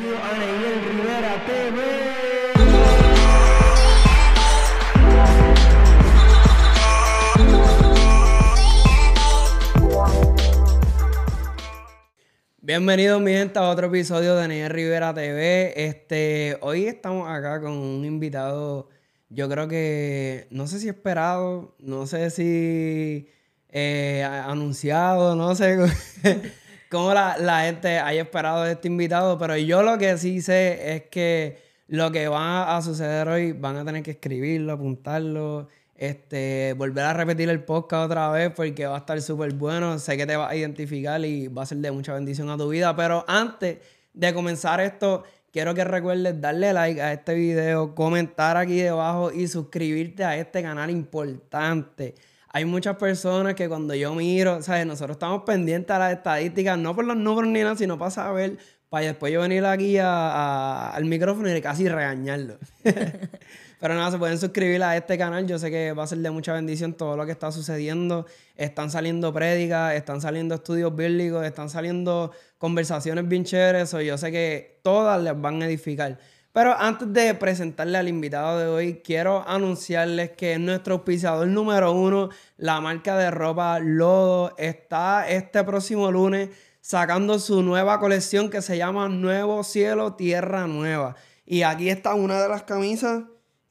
Bienvenido a Neyel Rivera TV. Bienvenidos mi gente a otro episodio de Neyel Rivera TV. Este, hoy estamos acá con un invitado, yo creo que, no sé si esperado, no sé si eh, anunciado, no sé cómo la, la gente haya esperado de este invitado, pero yo lo que sí sé es que lo que va a suceder hoy van a tener que escribirlo, apuntarlo, este, volver a repetir el podcast otra vez porque va a estar súper bueno. Sé que te va a identificar y va a ser de mucha bendición a tu vida. Pero antes de comenzar esto, quiero que recuerdes darle like a este video, comentar aquí debajo y suscribirte a este canal importante. Hay muchas personas que cuando yo miro, ¿sabes? Nosotros estamos pendientes a las estadísticas, no por los números ni nada, sino para saber, para después yo venir aquí al micrófono y casi regañarlo. Pero nada, se pueden suscribir a este canal. Yo sé que va a ser de mucha bendición todo lo que está sucediendo. Están saliendo prédicas, están saliendo estudios bíblicos, están saliendo conversaciones bien chéveres. yo sé que todas les van a edificar. Pero antes de presentarle al invitado de hoy, quiero anunciarles que nuestro auspiciador número uno, la marca de ropa Lodo, está este próximo lunes sacando su nueva colección que se llama Nuevo Cielo, Tierra Nueva. Y aquí está una de las camisas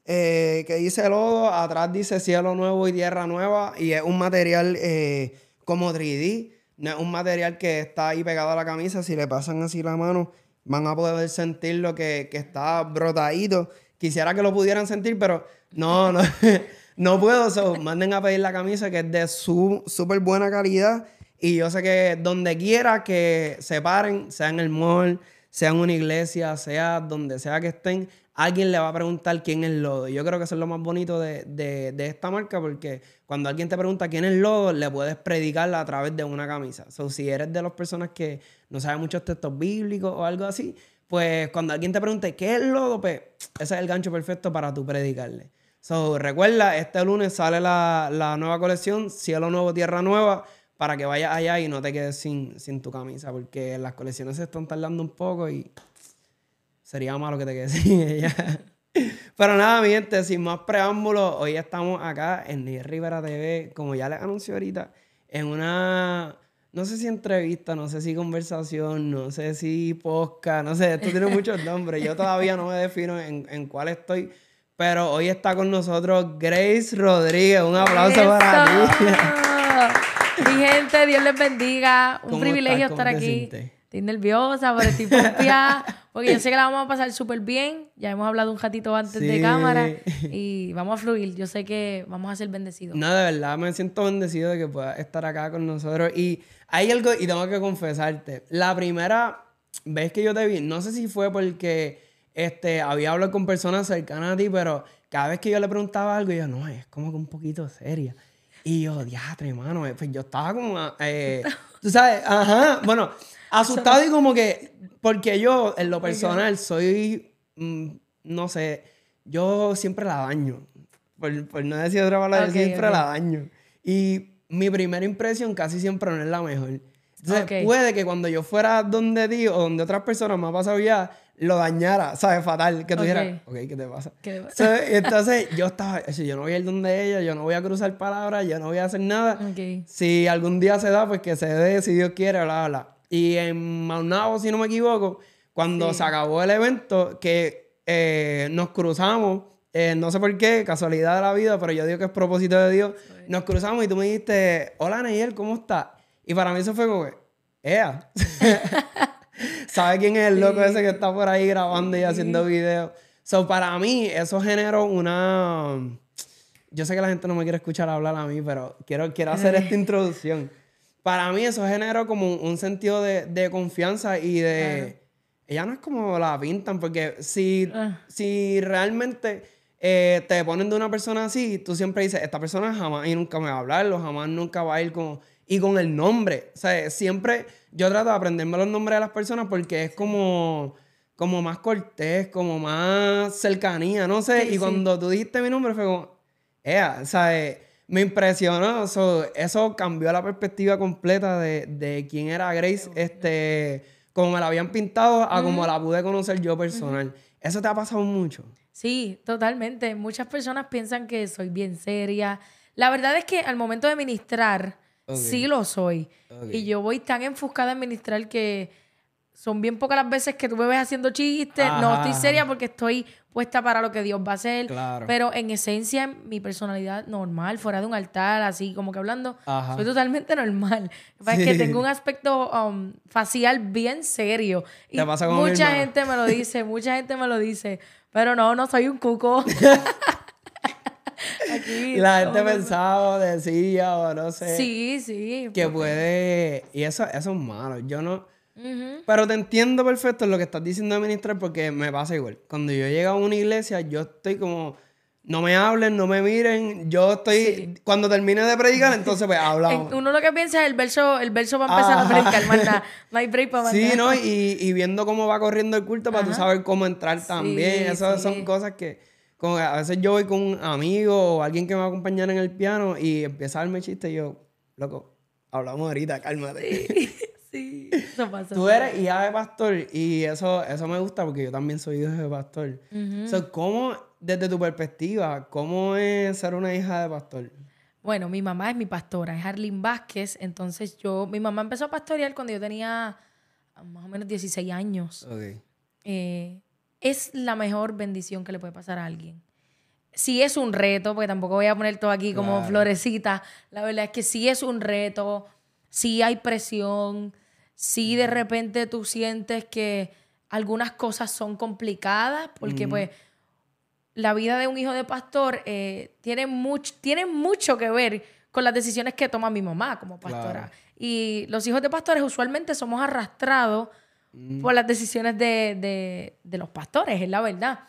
eh, que dice lodo, atrás dice cielo nuevo y tierra nueva, y es un material eh, como 3D, no es un material que está ahí pegado a la camisa, si le pasan así la mano, van a poder sentir lo que, está brotadito. Quisiera que lo pudieran sentir, pero no, no, no puedo. manden a pedir la camisa que es de súper buena calidad. Y yo sé que donde quiera que se paren, sea en el mall, sea en una iglesia, sea donde sea que estén, alguien le va a preguntar quién es Lodo. Yo creo que eso es lo más bonito de, esta marca porque cuando alguien te pregunta quién es Lodo, le puedes predicarla a través de una camisa. So, si eres de las personas que no saben muchos textos bíblicos o algo así, pues cuando alguien te pregunte qué es Lodo, pues ese es el gancho perfecto para tú predicarle. So, recuerda, este lunes sale la, la nueva colección, Cielo Nuevo, Tierra Nueva, para que vayas allá y no te quedes sin, sin tu camisa, porque las colecciones se están tardando un poco y sería malo que te quedes sin ella. Pero nada, mi gente, sin más preámbulos, hoy estamos acá en Rivera TV, como ya les anunció ahorita, en una, no sé si entrevista, no sé si conversación, no sé si podcast, no sé, esto tiene muchos nombres, yo todavía no me defino en, en cuál estoy, pero hoy está con nosotros Grace Rodríguez, un aplauso para ti. Gente, Dios les bendiga, un privilegio estar aquí. Estoy nerviosa, pero estoy propia. Porque yo sé que la vamos a pasar súper bien. Ya hemos hablado un ratito antes de cámara. Y vamos a fluir. Yo sé que vamos a ser bendecidos. No, de verdad, me siento bendecido de que puedas estar acá con nosotros. Y hay algo, y tengo que confesarte. La primera vez que yo te vi, no sé si fue porque este, había hablado con personas cercanas a ti, pero cada vez que yo le preguntaba algo, yo, no, es como que un poquito seria. Y yo, diatre, hermano, pues yo estaba como, eh, tú sabes, ajá, bueno, Asustado y como que, porque yo en lo personal soy, mm, no sé, yo siempre la daño. Por, no decir otra palabra, siempre la daño. Y mi primera impresión casi siempre no es la mejor. Entonces, puede que cuando yo fuera donde ti o donde otras personas me ha pasado ya, lo dañara, ¿sabes? Fatal. Que tú dijeras, ok, ¿qué te pasa? ¿Qué Entonces, yo estaba, yo no voy a ir donde ella, yo no voy a cruzar palabras, yo no voy a hacer nada. Si algún día se da, pues que se dé, si Dios quiere, bla, bla. Y en Maunabo, si no me equivoco, cuando se acabó el evento, que eh, nos cruzamos, eh, no sé por qué, casualidad de la vida, pero yo digo que es propósito de Dios, nos cruzamos y tú me dijiste, hola Neyel, ¿cómo estás? Y para mí eso fue como ¡ea! ¿Sabe quién es el loco ese que está por ahí grabando y haciendo videos? So, para mí, eso generó una. Yo sé que la gente no me quiere escuchar hablar a mí, pero quiero, quiero hacer esta introducción para mí eso generó como un sentido de, confianza y de... Ella no es como la pintan, porque si, ah. si realmente eh, te ponen de una persona así, tú siempre dices, esta persona jamás y nunca me va a hablar, o jamás nunca va a ir con... Y con el nombre. O sea, siempre yo trato de aprenderme los nombres de las personas porque es como, como más cortés, como más cercanía, no sé. y cuando tú dijiste mi nombre fue como, ella, ¿sabes? me impresionó. eso cambió la perspectiva completa de, quién era Grace. Este, como me la habían pintado a como la pude conocer yo personal. ¿Eso te ha pasado mucho? Sí, totalmente. Muchas personas piensan que soy bien seria. La verdad es que al momento de ministrar, sí lo soy. Y yo voy tan enfuscada en ministrar que son bien pocas las veces que tú me ves haciendo chistes. No estoy seria porque estoy puesta para lo que Dios va a hacer. Pero en esencia, mi personalidad normal, fuera de un altar, así como que hablando, soy totalmente normal. Es que tengo un aspecto um, facial bien serio. Y mucha gente me lo dice, mucha gente me lo dice. Pero no, no soy un cuco. la gente pensaba, decía, o no sé. Sí, sí. Que puede. Y eso, eso es malo. Yo no. Pero te entiendo perfecto lo que estás diciendo de ministrar porque me pasa igual. Cuando yo llego a una iglesia, yo estoy como. No me hablen, no me miren. Yo estoy. Cuando termine de predicar, entonces pues hablamos. Uno lo que piensa es el verso, el verso va a empezar a predicar, más No hay break para Sí, ¿no? Y, y, viendo cómo va corriendo el culto para tú saber cómo entrar también. Esas son cosas que. Como a veces yo voy con un amigo o alguien que me va a acompañar en el piano y empieza a darme chiste y yo, loco, hablamos ahorita, cálmate. Sí, eso pasa. Tú eres hija de pastor y eso, eso me gusta porque yo también soy hijo de pastor. ¿Cómo, desde tu perspectiva, cómo es ser una hija de pastor? Bueno, mi mamá es mi pastora, es Arlene Vázquez. Entonces yo, mi mamá empezó a pastorear cuando yo tenía más o menos 16 años. Eh, es la mejor bendición que le puede pasar a alguien. Sí es un reto, porque tampoco voy a poner todo aquí como florecita. La verdad es que sí es un reto, sí hay presión, sí de repente tú sientes que algunas cosas son complicadas, porque pues la vida de un hijo de pastor eh, tiene, mucho, tiene mucho que ver con las decisiones que toma mi mamá como pastora. Y los hijos de pastores usualmente somos arrastrados por las decisiones de, los pastores, es la verdad.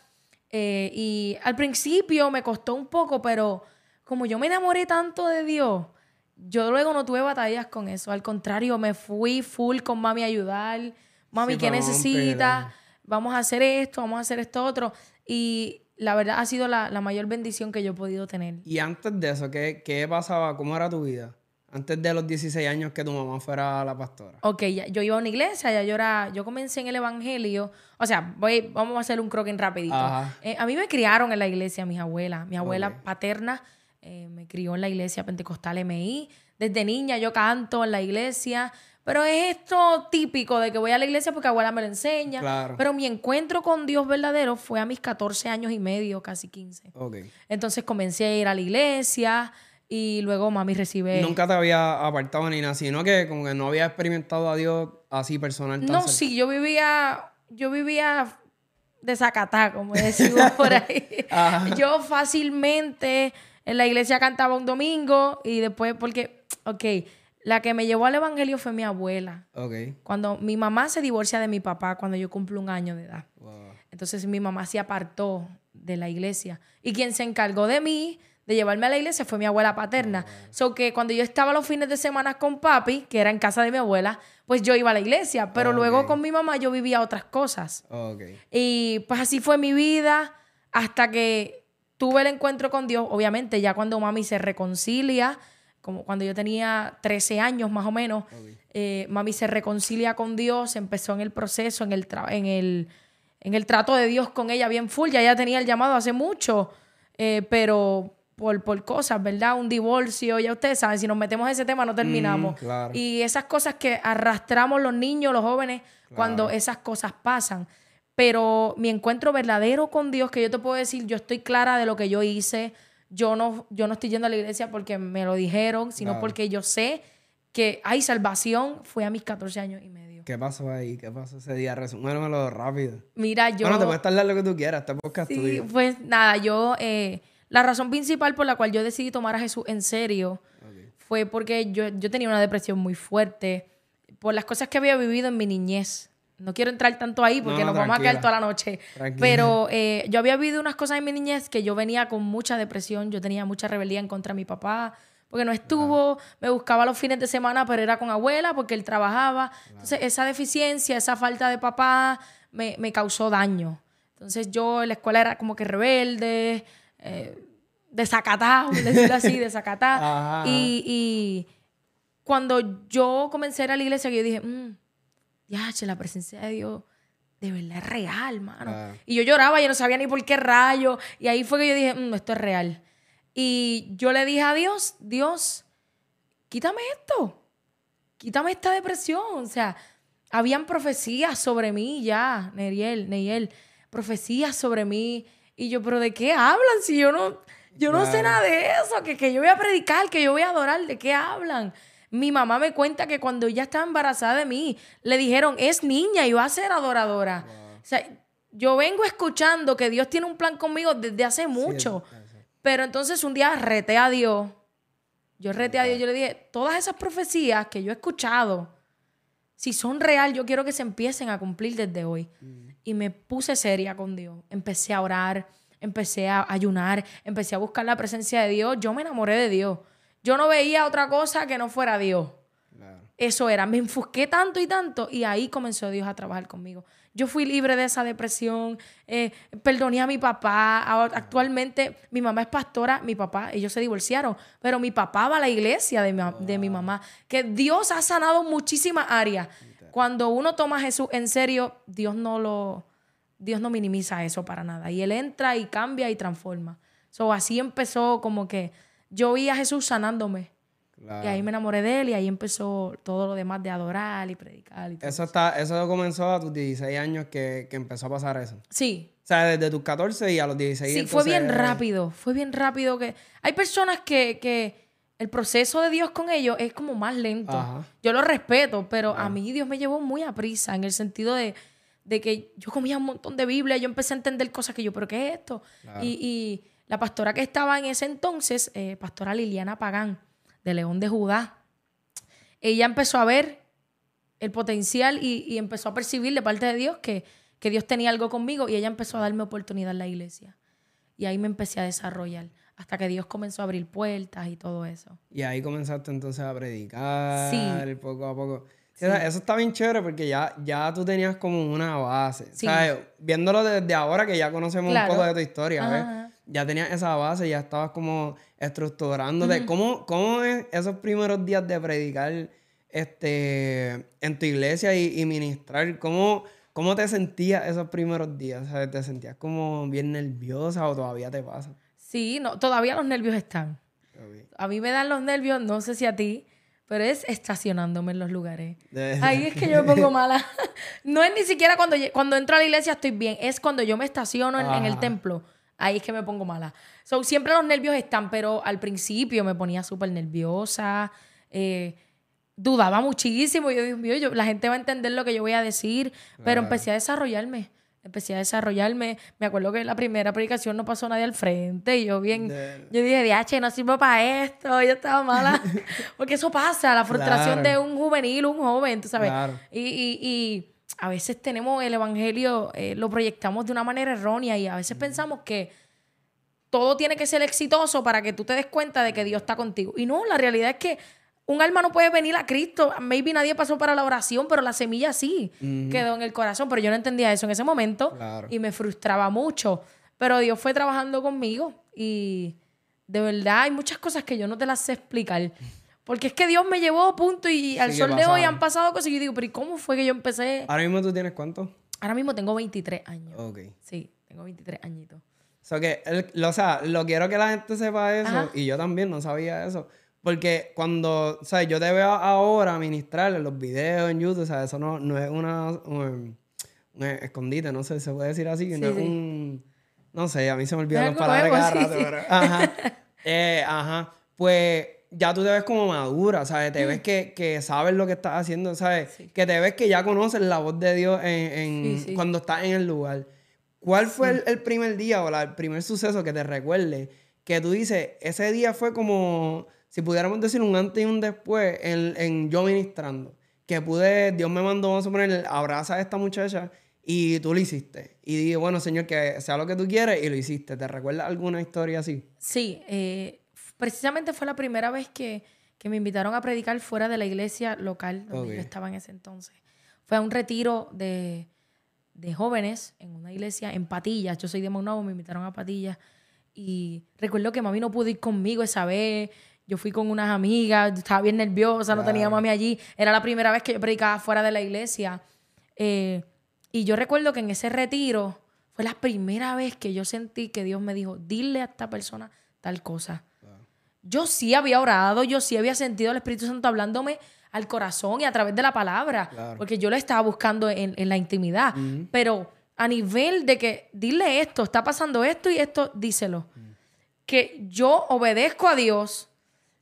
Eh, y al principio me costó un poco, pero como yo me enamoré tanto de Dios, yo luego no tuve batallas con eso. Al contrario, me fui full con mami a ayudar. Mami, ¿qué necesitas? Vamos a hacer esto, vamos a hacer esto otro. Y la verdad ha sido la, mayor bendición que yo he podido tener. Y antes de eso, ¿qué, ¿qué pasaba? ¿Cómo era tu vida? Antes de los 16 años que tu mamá fuera la pastora. Ok, yo iba a una iglesia, ya yo era, yo comencé en el evangelio. O sea, voy, vamos a hacer un croquín rapidito. Eh, a mí me criaron en la iglesia mis abuelas. Mi abuela paterna eh, me crió en la iglesia pentecostal MI. Desde niña yo canto en la iglesia. Pero es esto típico de que voy a la iglesia porque abuela me lo enseña. Claro. Pero mi encuentro con Dios verdadero fue a mis 14 años y medio, casi 15. Okay. Entonces comencé a ir a la iglesia. Y luego mami recibe... Nunca te había apartado ni nada, sino que como que no había experimentado a Dios así personal. No, sí, yo vivía, yo vivía de zacatá, como decimos por ahí. yo fácilmente en la iglesia cantaba un domingo y después, porque, ok, la que me llevó al evangelio fue mi abuela. Ok. Cuando mi mamá se divorcia de mi papá cuando yo cumplo un año de edad. Entonces mi mamá se apartó de la iglesia. Y quien se encargó de mí de llevarme a la iglesia fue mi abuela paterna. Oh. So que cuando yo estaba los fines de semana con papi, que era en casa de mi abuela, pues yo iba a la iglesia. Pero luego con mi mamá yo vivía otras cosas. Y pues así fue mi vida hasta que tuve el encuentro con Dios. Obviamente, ya cuando mami se reconcilia, como cuando yo tenía 13 años más o menos, eh, mami se reconcilia con Dios, empezó en el proceso, en el, en el, en el trato de Dios con ella bien full. Ya ella tenía el llamado hace mucho, eh, pero por, cosas, ¿verdad? Un divorcio, ya ustedes saben, si nos metemos en ese tema no terminamos. Mm, y esas cosas que arrastramos los niños, los jóvenes, cuando esas cosas pasan. Pero mi encuentro verdadero con Dios, que yo te puedo decir, yo estoy clara de lo que yo hice, yo no, yo no estoy yendo a la iglesia porque me lo dijeron, sino porque yo sé que hay salvación, fue a mis 14 años y medio. ¿Qué pasó ahí? ¿Qué pasó ese día? Resúmelo rápido. Mira, yo... Bueno, te puedes tardar lo que tú quieras, este podcast sí, pues nada, yo... Eh, la razón principal por la cual yo decidí tomar a Jesús en serio fue porque yo, tenía una depresión muy fuerte por las cosas que había vivido en mi niñez. No quiero entrar tanto ahí porque nos vamos a quedar toda la noche. Pero eh, yo había vivido unas cosas en mi niñez que yo venía con mucha depresión, yo tenía mucha rebeldía en contra de mi papá, porque no estuvo, me buscaba los fines de semana, pero era con abuela porque él trabajaba. Entonces esa deficiencia, esa falta de papá me, me causó daño. Entonces yo en la escuela era como que rebelde, eh, desacatado, decirlo así, desacatado. y, y, cuando yo comencé a ir a la iglesia, yo dije, mm, ya, la presencia de Dios de verdad es real, mano. Y yo lloraba, yo no sabía ni por qué rayo. Y ahí fue que yo dije, mm, esto es real. Y yo le dije a Dios, Dios, quítame esto. Quítame esta depresión. O sea, habían profecías sobre mí ya, Neriel, Neyel. Profecías sobre mí. Y yo, pero ¿de qué hablan? Si yo no, yo no sé nada de eso. Que, que yo voy a predicar, que yo voy a adorar. ¿De qué hablan? Mi mamá me cuenta que cuando ella estaba embarazada de mí, le dijeron, es niña y va a ser adoradora. O sea, yo vengo escuchando que Dios tiene un plan conmigo desde hace mucho. Pero entonces un día reté a Dios. Yo reté a Dios, yo le dije, todas esas profecías que yo he escuchado, si son real, yo quiero que se empiecen a cumplir desde hoy. Mm. Y me puse seria con Dios. Empecé a orar, empecé a ayunar, empecé a buscar la presencia de Dios. Yo me enamoré de Dios. Yo no veía otra cosa que no fuera Dios. Eso era, me enfusqué tanto y tanto y ahí comenzó Dios a trabajar conmigo. Yo fui libre de esa depresión, eh, perdoné a mi papá. Actualmente mi mamá es pastora, mi papá, ellos se divorciaron, pero mi papá va a la iglesia de mi, de mi mamá. Que Dios ha sanado muchísimas áreas. Cuando uno toma a Jesús en serio, Dios no lo, Dios no minimiza eso para nada. Y Él entra y cambia y transforma. So, así empezó como que yo vi a Jesús sanándome. Y ahí me enamoré de él y ahí empezó todo lo demás de adorar y predicar. Y eso, está, eso comenzó a tus 16 años que, empezó a pasar eso. Sí. O sea, desde tus 14 y a los 16. Sí, fue bien rápido. Fue bien rápido que... Hay personas que, el proceso de Dios con ellos es como más lento. Yo lo respeto, pero a mí Dios me llevó muy a prisa en el sentido de, que yo comía un montón de Biblia, yo empecé a entender cosas que yo, pero ¿qué es esto? y la pastora que estaba en ese entonces, eh, pastora Liliana Pagán, de León de Judá, ella empezó a ver el potencial y, empezó a percibir de parte de Dios que, que Dios tenía algo conmigo y ella empezó a darme oportunidad en la iglesia. Y ahí me empecé a desarrollar hasta que Dios comenzó a abrir puertas y todo eso. Y ahí comenzaste entonces a predicar sí. poco a poco. Eso está bien chévere porque ya, ya tú tenías como una base. Sí. Viéndolo desde ahora que ya conocemos un poco de tu historia, ¿ves? ya tenías esa base, ya estabas como estructurándote. ¿Cómo, ¿Cómo es esos primeros días de predicar este, en tu iglesia y, ministrar? ¿Cómo, ¿Cómo te sentías esos primeros días? ¿Te sentías como bien nerviosa o todavía te pasa? Sí, no, todavía los nervios están. A mí me dan los nervios, no sé si a ti, pero es estacionándome en los lugares. Ahí es que yo me pongo mala. no es ni siquiera cuando, cuando entro a la iglesia estoy bien, es cuando yo me estaciono en el templo ahí es que me pongo mala. So, siempre los nervios están, pero al principio me ponía súper nerviosa, eh, dudaba muchísimo. Yo, Dios mío, yo, la gente va a entender lo que yo voy a decir, pero empecé a desarrollarme. Empecé a desarrollarme. Me acuerdo que en la primera predicación no pasó nadie al frente y yo bien, yo dije, DH, no sirvo para esto, yo estaba mala. Porque eso pasa, la frustración de un juvenil, un joven, tú sabes. y, y a veces tenemos el Evangelio, eh, lo proyectamos de una manera errónea y a veces pensamos que todo tiene que ser exitoso para que tú te des cuenta de que Dios está contigo. Y no, la realidad es que un alma no puede venir a Cristo. Maybe nadie pasó para la oración, pero la semilla sí quedó en el corazón. Pero yo no entendía eso en ese momento y me frustraba mucho. Pero Dios fue trabajando conmigo y de verdad hay muchas cosas que yo no te las sé explicar. Porque es que Dios me llevó a punto y al sol de hoy han pasado cosas y yo digo, pero ¿y cómo fue que yo empecé? Ahora mismo tú tienes cuánto? Ahora mismo tengo 23 años. Ok. Sí, tengo 23 añitos. O sea, que, o sea, lo quiero que la gente sepa eso y yo también no sabía eso. Porque cuando, sea, yo te veo ahora ministrar en los videos en YouTube, o sea, eso no, no es una, un, escondite, no sé, se puede decir así, no es un, no sé, a mí se me olvidan las palabras cada rato, pero, ajá, eh, ajá, pues ya tú te ves como madura, ¿sabes? Te ves mm. que, que, sabes lo que estás haciendo, ¿sabes? Que te ves que ya conoces la voz de Dios en, cuando estás en el lugar. ¿Cuál fue el, primer día o el primer suceso que te recuerde que tú dices, ese día fue como, si pudiéramos decir un antes y un después en, en yo ministrando? Que pude, Dios me mandó, vamos a poner, abraza a esta muchacha y tú lo hiciste. Y dije, bueno, Señor, que sea lo que tú quieres y lo hiciste. ¿Te recuerdas alguna historia así? Sí, eh, precisamente fue la primera vez que, me invitaron a predicar fuera de la iglesia local donde yo estaba en ese entonces. Fue a un retiro de, jóvenes en una iglesia en Patillas. Yo soy de Monau, me invitaron a Patillas. Y recuerdo que mami no pudo ir conmigo esa vez. Yo fui con unas amigas, estaba bien nerviosa, no tenía mami allí. Era la primera vez que yo predicaba fuera de la iglesia. Eh, y yo recuerdo que en ese retiro fue la primera vez que yo sentí que Dios me dijo, dile a esta persona tal cosa. Yo sí había orado, yo sí había sentido al Espíritu Santo hablándome al corazón y a través de la palabra, porque yo lo estaba buscando en, la intimidad. Pero a nivel de que, dile esto, está pasando esto y esto, díselo. Que yo obedezco a Dios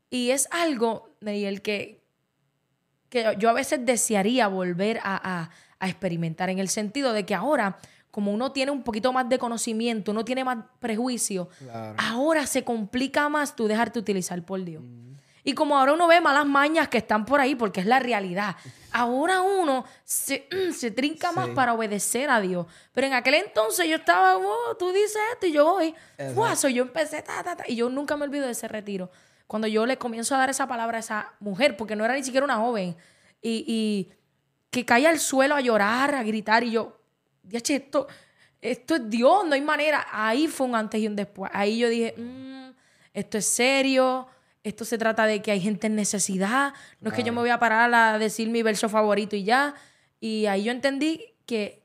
y es algo, el que, que yo a veces desearía volver a, experimentar, en el sentido de que ahora, como uno tiene un poquito más de conocimiento, uno tiene más prejuicio, ahora se complica más tú dejarte utilizar por Dios. Y como ahora uno ve malas mañas que están por ahí, porque es la realidad, ahora uno se, trinca más para obedecer a Dios. Pero en aquel entonces yo estaba, oh, tú dices esto y yo voy. yo empecé, ta, ta, ta, y yo nunca me olvido de ese retiro cuando yo le comienzo a dar esa palabra a esa mujer, porque no era ni siquiera una joven, y, que cae al suelo a llorar, a gritar, y yo, esto, esto es Dios, no hay manera. Ahí fue un antes y un después. Ahí yo dije, mm, esto es serio, esto se trata de que hay gente en necesidad, no es que yo me voy a parar a decir mi verso favorito y ya. Y ahí yo entendí que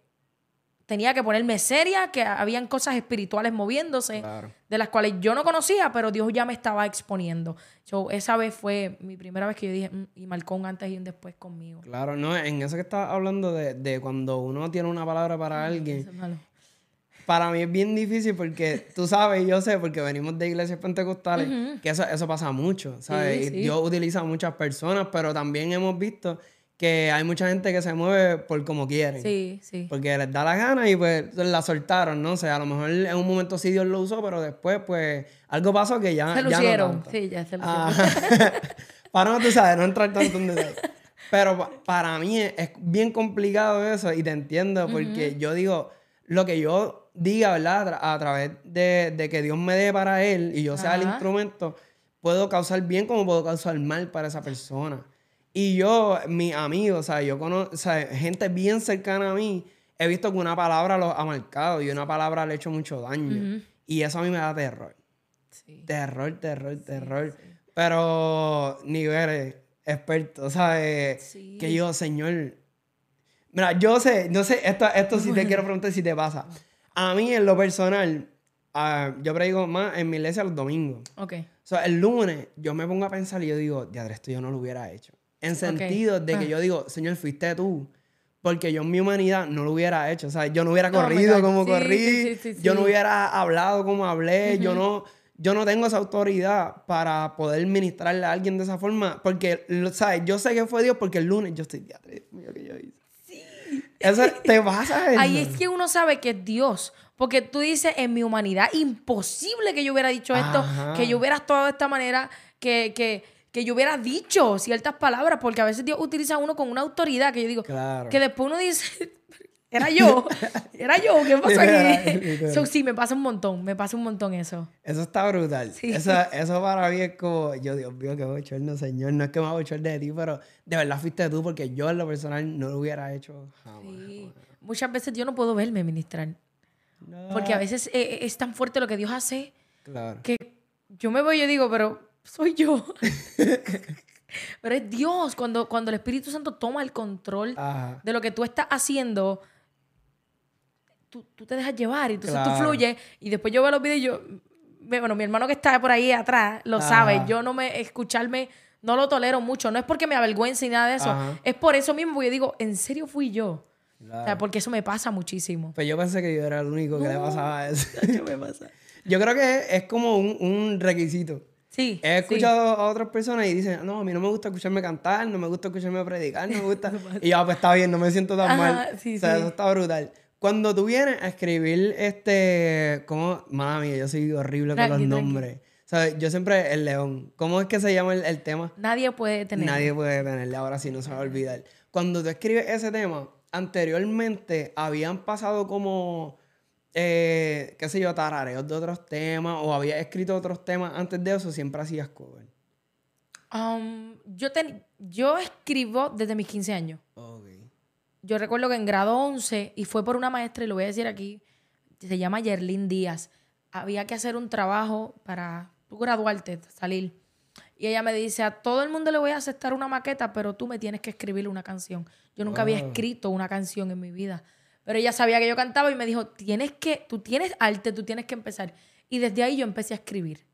tenía que ponerme seria, que habían cosas espirituales moviéndose, de las cuales yo no conocía, pero Dios ya me estaba exponiendo. So, esa vez fue mi primera vez que yo dije, mm", y marcó un antes y un después conmigo. Claro, no, en eso que estás hablando de, cuando uno tiene una palabra para alguien. Para mí es bien difícil porque tú sabes yo sé, porque venimos de iglesias pentecostales, que eso, eso pasa mucho, ¿sabes? Dios utiliza a muchas personas, pero también hemos visto que hay mucha gente que se mueve por como quieren. Sí, sí. Porque les da la gana y pues la soltaron, no sé, a lo mejor en un momento sí Dios lo usó, pero después pues algo pasó que ya... Se lucieron, sí, ya se lucieron. Ah, para no, tú sabes, no entrar tanto en detalle. Pero para mí es, bien complicado eso y te entiendo porque yo digo, lo que yo diga, ¿verdad? A, través de, de, que Dios me dé para él y yo sea el instrumento, puedo causar bien como puedo causar mal para esa persona. Y yo, mis amigos, o sea, yo conozco, o sea, gente bien cercana a mí, he visto que una palabra los ha marcado y una palabra le ha hecho mucho daño. Y eso a mí me da terror. Sí. Terror, terror, terror. Pero niveles expertos, ¿sabes? Que yo, señor. Mira, yo sé, no sé, esto, esto sí te quiero preguntar si te pasa. A mí, en lo personal, uh, yo predigo más en mi iglesia los domingos. Ok. O sea, el lunes yo me pongo a pensar y yo digo, diadre, esto yo no lo hubiera hecho. En sentido de que ah. yo digo, Señor, fuiste tú. Porque yo en mi humanidad no lo hubiera hecho. O sea, yo no hubiera corrido como corrí. yo no hubiera hablado como hablé. Yo no yo no tengo esa autoridad para poder ministrarle a alguien de esa forma. Porque, ¿sabes? Yo sé que fue Dios porque el lunes yo estoy, mío, que yo hice. Sí. Eso te pasa eso. Ahí es que uno sabe que es Dios. Porque tú dices, en mi humanidad, imposible que yo hubiera dicho esto, que yo hubiera actuado de esta manera, que, que, que yo hubiera dicho ciertas palabras, porque a veces Dios utiliza a uno con una autoridad que yo digo, que después uno dice, era yo, era yo, ¿qué pasó aquí? Eso sí, me pasa un montón, me pasa un montón eso. Eso está brutal. Eso, para mí es como, yo Dios mío, que bochorno, Señor, no es que me bochorno de ti, pero de verdad fuiste tú, porque yo en lo personal no lo hubiera hecho jamás. Muchas veces yo no puedo verme ministrar. Porque a veces es, eh, es tan fuerte lo que Dios hace claro. que yo me voy y yo digo, pero soy yo. Pero es Dios, cuando, cuando el Espíritu Santo toma el control de lo que tú estás haciendo, tú, te dejas llevar y entonces tú fluyes. Y después yo veo los videos y yo, bueno, mi hermano que está por ahí atrás lo sabe. Yo no me, escucharme, no lo tolero mucho. No es porque me avergüence ni nada de eso. Es por eso mismo, yo digo, ¿en serio fui yo? O sea, porque eso me pasa muchísimo. Pues yo pensé que yo era el único que le pasaba eso. Yo creo que es como un, un requisito. Sí. He escuchado a otras personas y dicen, no, a mí no me gusta escucharme cantar, no me gusta escucharme predicar, no me gusta. y yo, ah, pues está bien, no me siento tan mal. o sea, eso está brutal. Cuando tú vienes a escribir este. ¿Cómo? Mía, yo soy horrible con los nombres. O sea, yo siempre, el león. ¿Cómo es que se llama el, tema? Nadie puede tener. Nadie puede tenerle, ahora sí no se va a olvidar. Cuando tú escribes ese tema, anteriormente habían pasado como eh, qué sé yo, tarareos de otros temas o había escrito otros temas antes de eso, siempre hacías cover? Um, yo, yo escribo desde mis 15 años. Yo recuerdo que en grado 11, y fue por una maestra, y lo voy a decir aquí, se llama Yerlin Díaz, había que hacer un trabajo para graduarte, salir. Y ella me dice, a todo el mundo le voy a aceptar una maqueta, pero tú me tienes que escribir una canción. Yo nunca había escrito una canción en mi vida. Pero ella sabía que yo cantaba y me dijo, tienes que, tú tienes arte, tú tienes que empezar. Y desde ahí yo empecé a escribir.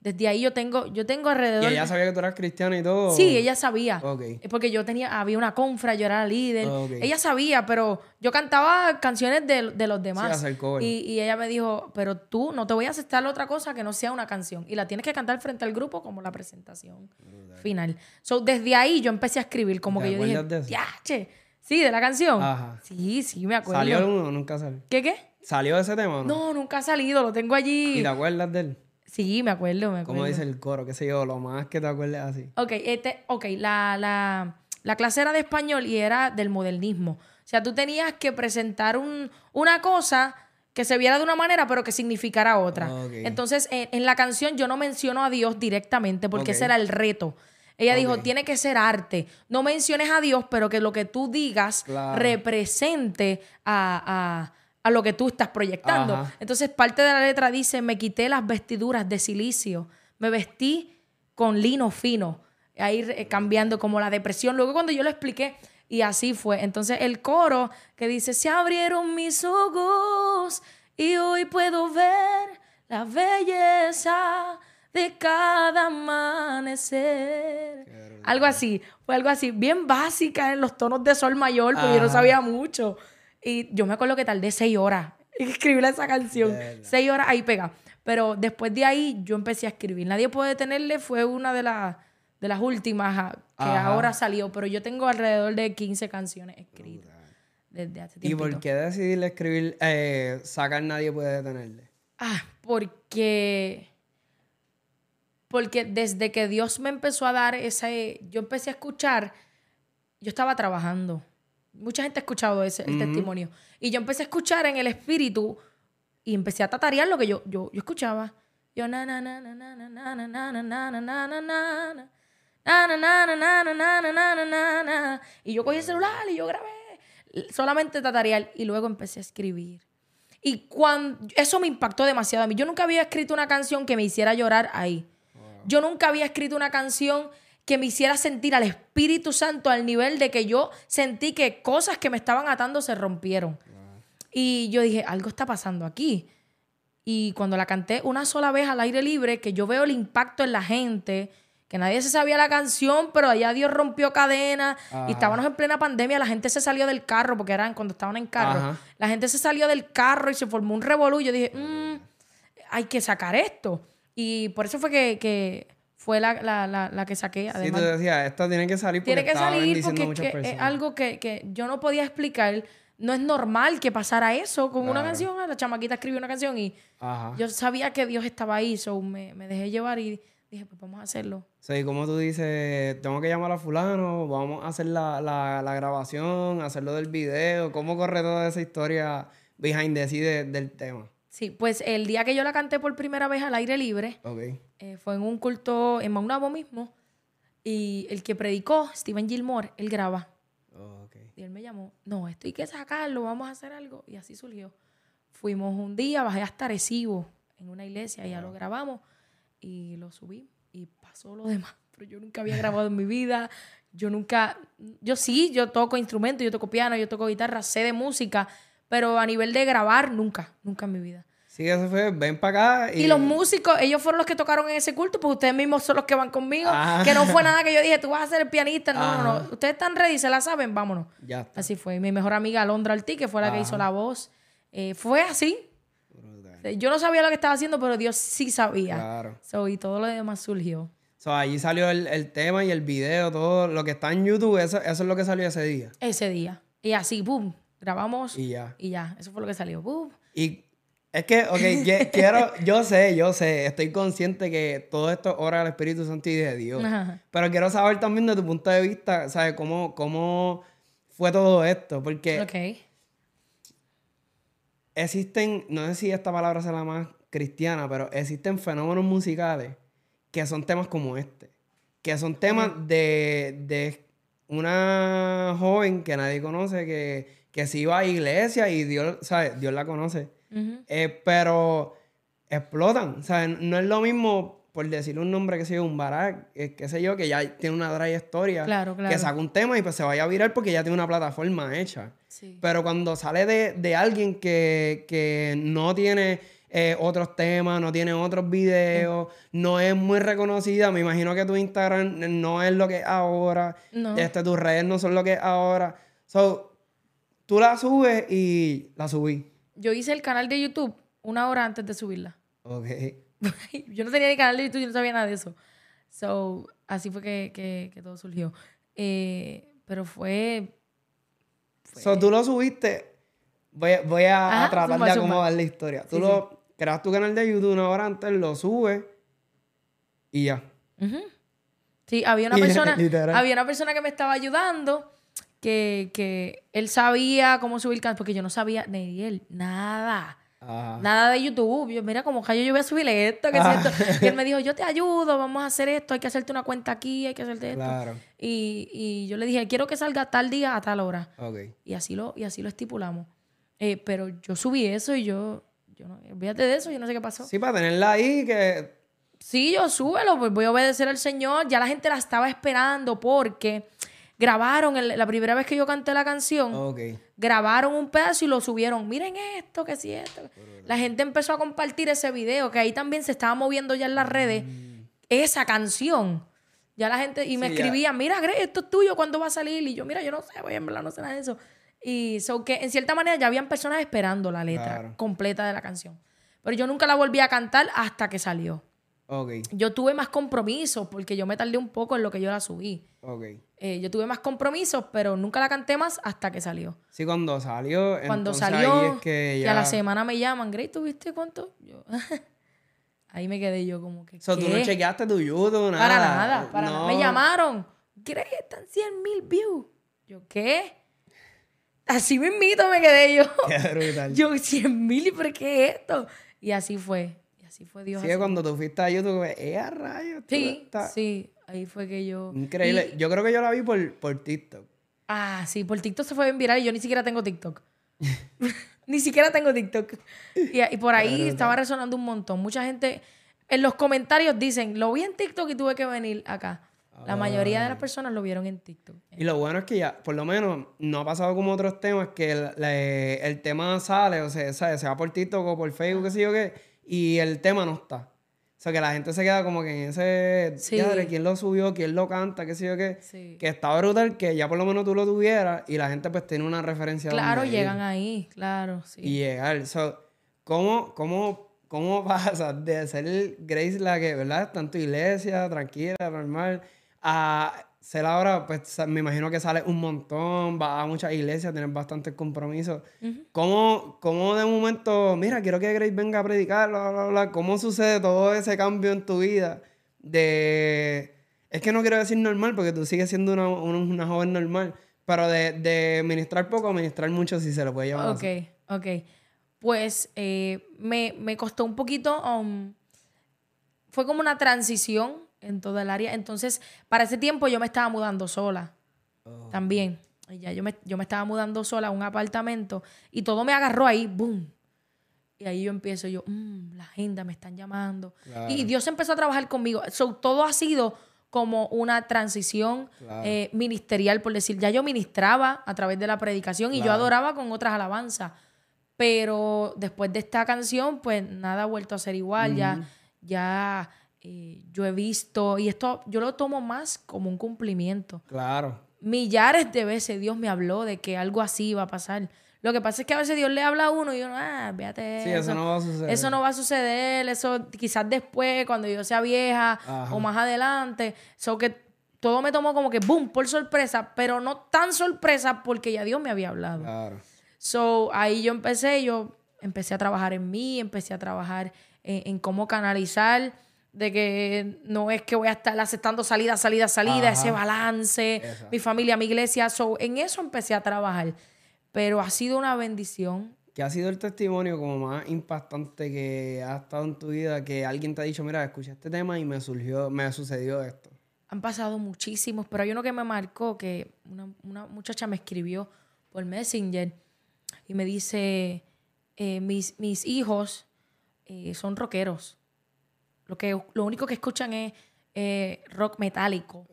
Desde ahí yo tengo, yo tengo alrededor. ¿Y ella sabía que tú eras cristiana y todo? Sí, ella sabía. Porque yo tenía, había una confra, yo era la líder. Ella sabía, pero yo cantaba canciones de, de los demás. Sí, y, y, ella me dijo, pero tú no te voy a aceptar otra cosa que no sea una canción. Y la tienes que cantar frente al grupo como la presentación final. So, desde ahí yo empecé a escribir, como que yo dije, ya, che. Sí, de la canción. Ajá. Sí, sí, me acuerdo. ¿Salió uno o nunca salió? ¿Qué, qué? ¿Salió ese tema o no? No, nunca ha salido, lo tengo allí. ¿Y te acuerdas de él? Sí, me acuerdo, me acuerdo. ¿Cómo dice el coro? ¿Qué sé yo? Lo más que te acuerdes así. Ok, este, ok, la, la, la clase era de español y era del modernismo. O sea, tú tenías que presentar un, una cosa que se viera de una manera, pero que significara otra. Entonces, en, la canción yo no menciono a Dios directamente porque ese era el reto. Ella dijo, tiene que ser arte. No menciones a Dios, pero que lo que tú digas represente a, a lo que tú estás proyectando. Entonces, parte de la letra dice, me quité las vestiduras de silicio, me vestí con lino fino, ahí eh, cambiando como la depresión. Luego cuando yo lo expliqué, y así fue. Entonces, el coro que dice, se abrieron mis ojos y hoy puedo ver la belleza de cada amanecer. Algo así, fue algo así, bien básica en los tonos de sol mayor, porque yo no sabía mucho. Y yo me acuerdo que tardé seis horas en escribir esa canción. Seis horas ahí pega. Pero después de ahí yo empecé a escribir. Nadie puede detenerle, fue una de, las de las últimas ah, que ahora salió. Pero yo tengo alrededor de 15 canciones escritas desde hace tiempo. ¿Y por qué decidirle escribir, eh, sacar Nadie puede detenerle? Ah, porque... Porque desde que Dios me empezó a dar ese... Yo empecé a escuchar... Yo estaba trabajando Mucha gente ha escuchado ese el testimonio. Y yo empecé a escuchar en el espíritu y empecé a tatarear lo que yo, yo, yo escuchaba. Yo na na na na na na na na na na na na na na na y yo cogí el celular y yo grabé solamente tatarear y luego empecé a escribir. Y cuando eso me impactó demasiado a mí. Yo nunca había escrito una canción que me hiciera llorar ahí. Yo nunca había escrito una canción que me hiciera sentir al Espíritu Santo al nivel de que yo sentí que cosas que me estaban atando se rompieron. Y yo dije, algo está pasando aquí. Y cuando la canté una sola vez al aire libre, que yo veo el impacto en la gente, que nadie se sabía la canción, pero allá Dios rompió cadenas y estábamos en plena pandemia, la gente se salió del carro, porque eran cuando estaban en carro, la gente se salió del carro y se formó un revolú. Yo dije, mm, hay que sacar esto. Y por eso fue que fue la, la, la, que saqué. Además, sí, tú decías, esta tiene que salir porque tiene que salir porque es algo que, que, yo no podía explicar. No es normal que pasara eso con una canción. La chamaquita escribió una canción y yo sabía que Dios estaba ahí, so me, me, dejé llevar y dije, pues vamos a hacerlo. Sí, como tú dices, tengo que llamar a fulano, vamos a hacer la, la, la grabación, hacerlo del video, cómo corre toda esa historia behind the scenes del tema. Sí, pues el día que yo la canté por primera vez al aire libre, eh, fue en un culto en Maunabo mismo, y el que predicó, Steven Gilmore, él graba. Oh, y él me llamó, no, esto hay que sacarlo, vamos a hacer algo. Y así surgió. Fuimos un día, bajé hasta Recibo, en una iglesia, y ya lo grabamos, y lo subí, y pasó lo demás. Pero yo nunca había grabado en mi vida, yo nunca, yo sí, yo toco instrumentos, yo toco piano, yo toco guitarra, sé de música, pero a nivel de grabar, nunca, nunca en mi vida. Sí, eso fue, ven para acá. Y... los músicos, ellos fueron los que tocaron en ese culto, pues ustedes mismos son los que van conmigo. Ah. Que no fue nada que yo dije, tú vas a ser el pianista. No, no, no. Ustedes están ready, se la saben, vámonos. Ya Así fue. Mi mejor amiga Alondra Alti, que fue la que hizo la voz, eh, fue así. Yo no sabía lo que estaba haciendo, pero Dios sí sabía. Claro. y todo lo demás surgió. So, allí salió el, el, tema y el video, todo lo que está en YouTube, eso, eso es lo que salió ese día. Ese día. Y así, boom, grabamos. Y ya. Y ya, eso fue lo que salió. Y es que, ok, quiero, yo sé, yo sé, estoy consciente que todo esto ora del Espíritu Santo y de Dios. Pero quiero saber también de tu punto de vista, ¿sabes? ¿Cómo, cómo fue todo esto? Porque okay. existen, no sé si esta palabra sea la más cristiana, pero existen fenómenos musicales que son temas como este. Que son temas de, de una joven que nadie conoce, que que si iba a iglesia y Dios, ¿sabes? Dios la conoce. Eh, pero explotan. ¿sabes? No es lo mismo por decirle un nombre que se yo, un Barack, eh, qué sé yo, que ya tiene una trayectoria, Claro, claro. que saca un tema y pues se vaya a virar porque ya tiene una plataforma hecha. Sí. Pero cuando sale de, de alguien que, que no tiene eh, otros temas, no tiene otros videos, no es muy reconocida, me imagino que tu Instagram no es lo que es ahora, No. este, tus redes no son lo que es ahora. So, tú la subes y la subí. Yo hice el canal de YouTube una hora antes de subirla. Ok. yo no tenía ni canal de YouTube, yo no sabía nada de eso. So, así fue que, que- que todo surgió. Eh, pero fue... So, tú lo subiste. Voy, a- voy a, a Ajá, tratar de acomodar la historia. Tú Sí, lo creas tu canal de YouTube una hora antes, lo subes y ya. Sí, había una persona, había una persona que me estaba ayudando, que, que él sabía cómo subir canal, porque yo no sabía, ni él, nada. Ajá. Nada de YouTube. Yo, mira, como callo, yo voy a subirle esto, que es Ah. esto. Y él me dijo, yo te ayudo, vamos a hacer esto, hay que hacerte una cuenta aquí, hay que hacerte esto. Claro. Y, y yo le dije, quiero que salga tal día a tal hora. Ok. Y así lo, y así lo estipulamos. Eh, pero yo subí eso y yo, yo no, olvídate de eso, yo no sé qué pasó. Sí, para tenerla ahí, que. Sí, yo súbelo, pues voy a obedecer al Señor. Ya la gente la estaba esperando porque grabaron, el- la primera vez que yo canté la canción, Ok. grabaron un pedazo y lo subieron. Miren esto, que sí, esto. La gente empezó a compartir ese video, que ahí también se estaba moviendo ya en las redes esa canción. Ya la gente, y me Sí, ya. escribían, mira, Grey, esto es tuyo, ¿cuándo va a salir? Y yo, mira, yo no sé, voy en verdad no sé nada de eso. Y so que en cierta manera ya habían personas esperando la letra Claro. completa de la canción. Pero yo nunca la volví a cantar hasta que salió. Yo tuve más compromisos porque yo me tardé un poco en lo que yo la subí. Eh, yo tuve más compromisos, pero nunca la canté más hasta que salió. Sí, cuando salió. Cuando salió, Ahí es que y ya. a la semana me llaman, Grey, ¿tú viste cuánto? Yo, ahí me quedé yo como que. So, tú no ¿qué? chequeaste tu YouTube, nada. Para nada, para nada. Me llamaron. Grey, están 100 mil views. Yo, ¿qué? Así mismito me quedé yo. Qué brutal. Yo, 100 mil, ¿pero qué es esto? Y así fue. Así fue Dios. Sí, así. cuando tú fuiste a YouTube, ¡eh, a rayos! Sí, sí. Ahí fue que yo. Increíble. Y- Yo creo que yo la vi por, por TikTok. Ah, sí, por TikTok se fue bien viral y yo ni siquiera tengo TikTok. ni siquiera tengo TikTok. Y, y por ahí estaba resonando un montón. Mucha gente en los comentarios dicen, lo vi en TikTok y tuve que venir acá. La mayoría de las personas lo vieron en TikTok. Y lo bueno es que ya, por lo menos, no ha pasado como otros temas que el, el tema sale, o sea, ¿sabes? se va por TikTok o por Facebook, qué sé yo qué, y el tema no está. O sea, que la gente se queda como que en ese... Sí. "Diadre, ¿Quién lo subió? ¿Quién lo canta? ¿Qué sé yo qué? Sí. Que está brutal que ya por lo menos tú lo tuvieras y la gente pues tiene una referencia Claro, ir llegan ahí, claro, sí. y llegar. So, ¿cómo, cómo, ¿Cómo pasa de ser Grace la que, ¿verdad? Tu iglesia, tranquila, normal, a ser ahora, pues me imagino que sale un montón, va a muchas iglesias, tienes bastantes compromisos. ¿Cómo, ¿Cómo de momento, mira, quiero que Grace venga a predicar, bla, bla, bla? ¿Cómo sucede todo ese cambio en tu vida? De. Es que no quiero decir normal, porque tú sigues siendo una, una, una joven normal, pero de, de ministrar poco a ministrar mucho, si se lo puede llamar así. Ok, ok. Pues eh, me, me costó un poquito, um, fue como una transición en toda el área. Entonces, para ese tiempo yo me estaba mudando sola también. Y ya yo me, yo me estaba mudando sola a un apartamento y todo me agarró ahí, boom. Y ahí yo empiezo, yo, "Mm, la agenda, me están llamando. Claro. Y Dios empezó a trabajar conmigo. So, todo ha sido como una transición Claro. eh, ministerial, por decir. Ya yo ministraba a través de la predicación y yo adoraba con otras alabanzas. Pero después de esta canción, pues nada ha vuelto a ser igual. Ya, ya eh, yo he visto, y esto yo lo tomo más como un cumplimiento Claro. millares de veces Dios me habló de que algo así iba a pasar. Lo que pasa es que a veces Dios le habla a uno y uno, ah, véate. Sí, eso no va a suceder. Eso no va a suceder, eso quizás después, cuando yo sea vieja Ajá. o más adelante. So que todo me tomó como que, boom, por sorpresa, pero no tan sorpresa porque ya Dios me había hablado. Claro. So, ahí yo empecé, yo empecé a trabajar en mí, empecé a trabajar en, en cómo canalizar, de que no es que voy a estar aceptando salida, salida, salida, Ajá. ese balance, mi familia, mi iglesia. So, en eso empecé a trabajar. Pero ha sido una bendición. ¿Qué ha sido el testimonio como más impactante que ha estado en tu vida? Que alguien te ha dicho, mira, escuché este tema y me surgió, me sucedió esto. Han pasado muchísimos, pero hay uno que me marcó, que una, una muchacha me escribió por Messenger y me dice, eh, mis, mis hijos eh, son rockeros. Lo, que, lo único que escuchan es eh, rock metálico.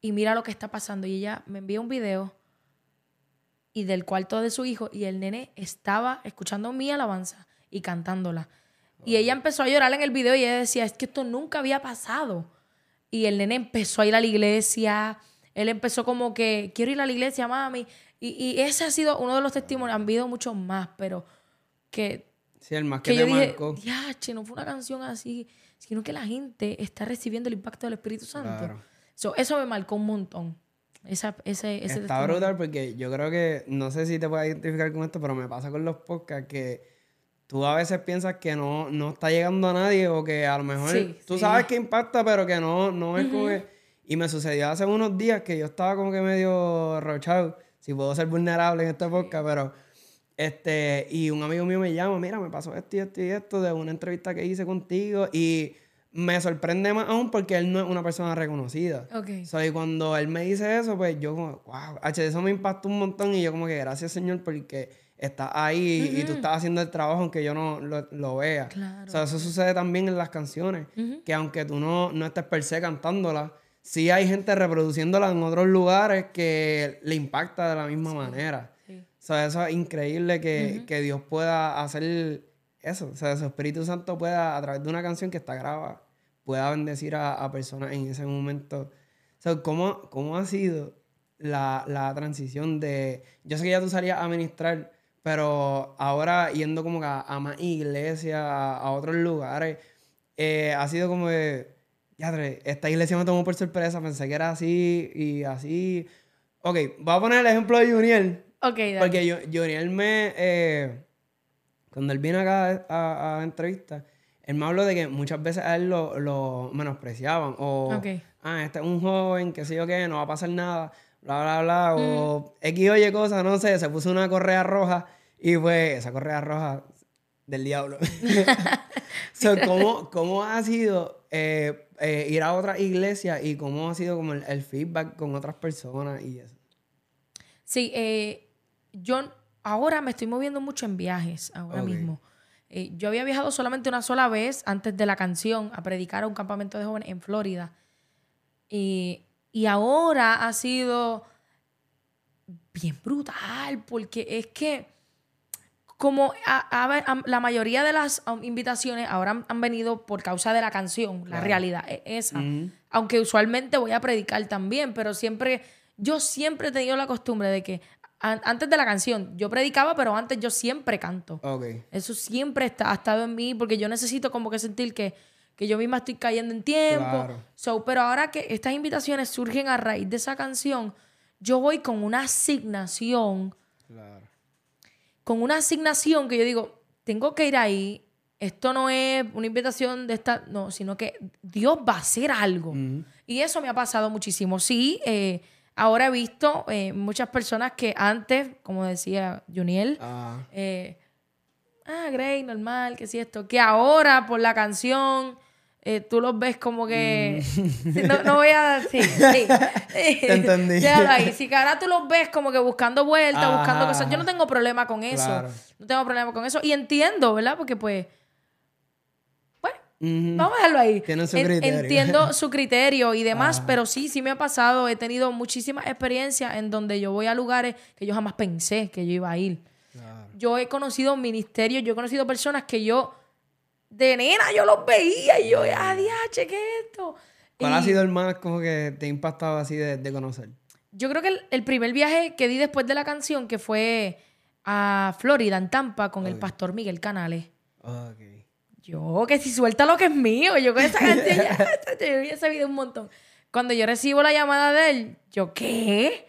Y mira lo que está pasando. Y ella me envía un video y del cuarto de su hijo y el nene estaba escuchando mi alabanza y cantándola. Y ella empezó a llorar en el video y ella decía, es que esto nunca había pasado. Y el nene empezó a ir a la iglesia. Él empezó como que, quiero ir a la iglesia, mami. Y, y ese ha sido uno de los testimonios. Han habido muchos más, pero que... Sí, el más que, yo dije, che, no fue una canción así, sino que la gente está recibiendo el impacto del Espíritu Santo. eso me marcó un montón. Esa, ese, ese Está brutal porque yo creo que, no sé si te puedes identificar con esto, pero me pasa con los podcasts que tú a veces piensas que no, no está llegando a nadie o que a lo mejor tú sabes que impacta, pero que no, no es como que... Y me sucedió hace unos días que yo estaba como que medio rochado, si puedo ser vulnerable en este podcast, pero... Este, y un amigo mío me llama, mira, me pasó esto y esto y esto de una entrevista que hice contigo y me sorprende más aún porque él no es una persona reconocida. Ok. So, y cuando él me dice eso, pues yo como, wow, H, eso me impactó un montón y yo como que gracias Señor porque estás ahí y tú estás haciendo el trabajo aunque yo no lo, vea. Claro. O sea, eso sucede también en las canciones, que aunque tú no, no estés per se cantándola, sí hay gente reproduciéndola en otros lugares que le impacta de la misma manera. O sea, eso es increíble que, que Dios pueda hacer eso, o sea, su Espíritu Santo pueda, a través de una canción que está grabada, pueda bendecir a, personas en ese momento. O sea, ¿cómo, cómo ha sido la, transición de... Yo sé que ya tú salías a ministrar, pero ahora yendo como a, más iglesias, a, otros lugares, eh, ha sido como de... Ya, esta iglesia me tomó por sorpresa, pensé que era así y así. Ok, voy a poner el ejemplo de Juniel. Ok, dale. Porque Juniel me... Eh, cuando él vino acá a, a, entrevista, él me habló de que muchas veces a él lo, menospreciaban. O, ah, este es un joven, que sé yo qué, no va a pasar nada, bla, bla, bla. O X oye cosas, no sé, se puso una correa roja y pues esa correa roja del diablo. ¿cómo, ha sido eh, eh, ir a otra iglesia y cómo ha sido como el, feedback con otras personas y eso? Sí, eh, yo ahora me estoy moviendo mucho en viajes, ahora mismo. Eh, yo había viajado solamente una sola vez antes de la canción a predicar a un campamento de jóvenes en Florida. Y, ahora ha sido bien brutal, porque es que como la mayoría de las invitaciones ahora han, venido por causa de la canción, la realidad es esa. Aunque usualmente voy a predicar también, pero siempre, yo siempre he tenido la costumbre de que antes de la canción, yo predicaba, pero antes yo siempre canto. Eso siempre está, ha estado en mí porque yo necesito como que sentir que, que yo misma estoy cayendo en tiempo. pero ahora que estas invitaciones surgen a raíz de esa canción, yo voy con una asignación. Con una asignación que yo digo, tengo que ir ahí. Esto no es una invitación de esta, no, sino que Dios va a hacer algo. Y eso me ha pasado muchísimo. Sí, eh, Ahora he visto eh, muchas personas que antes, como decía Juniel, ah. Eh, ah, Grey, normal, que si esto, que ahora por la canción eh, tú los ves como que. Mm. No, voy a. Sí, sí. Te entendí. ahí. Si ahora tú los ves como que buscando vueltas, buscando cosas. Yo no tengo problema con eso. No tengo problema con eso. Y entiendo, ¿verdad? Porque pues Vamos a dejarlo ahí. entiendo su criterio y demás, pero sí, sí me ha pasado. He tenido muchísimas experiencias en donde yo voy a lugares que yo jamás pensé que yo iba a ir. Yo he conocido ministerios, yo he conocido personas que yo, de nena, yo los veía y yo, adiós, ¿qué es esto? ¿Cuál ha sido el más como que te ha impactado así de, conocer? Yo creo que el, primer viaje que di después de la canción, que fue a Florida, en Tampa, con el pastor Miguel Canales. Okay. Yo, que si suelta lo que es mío, yo con esa canción ya, yo había sabido un montón. Cuando yo recibo la llamada de él, yo, ¿qué?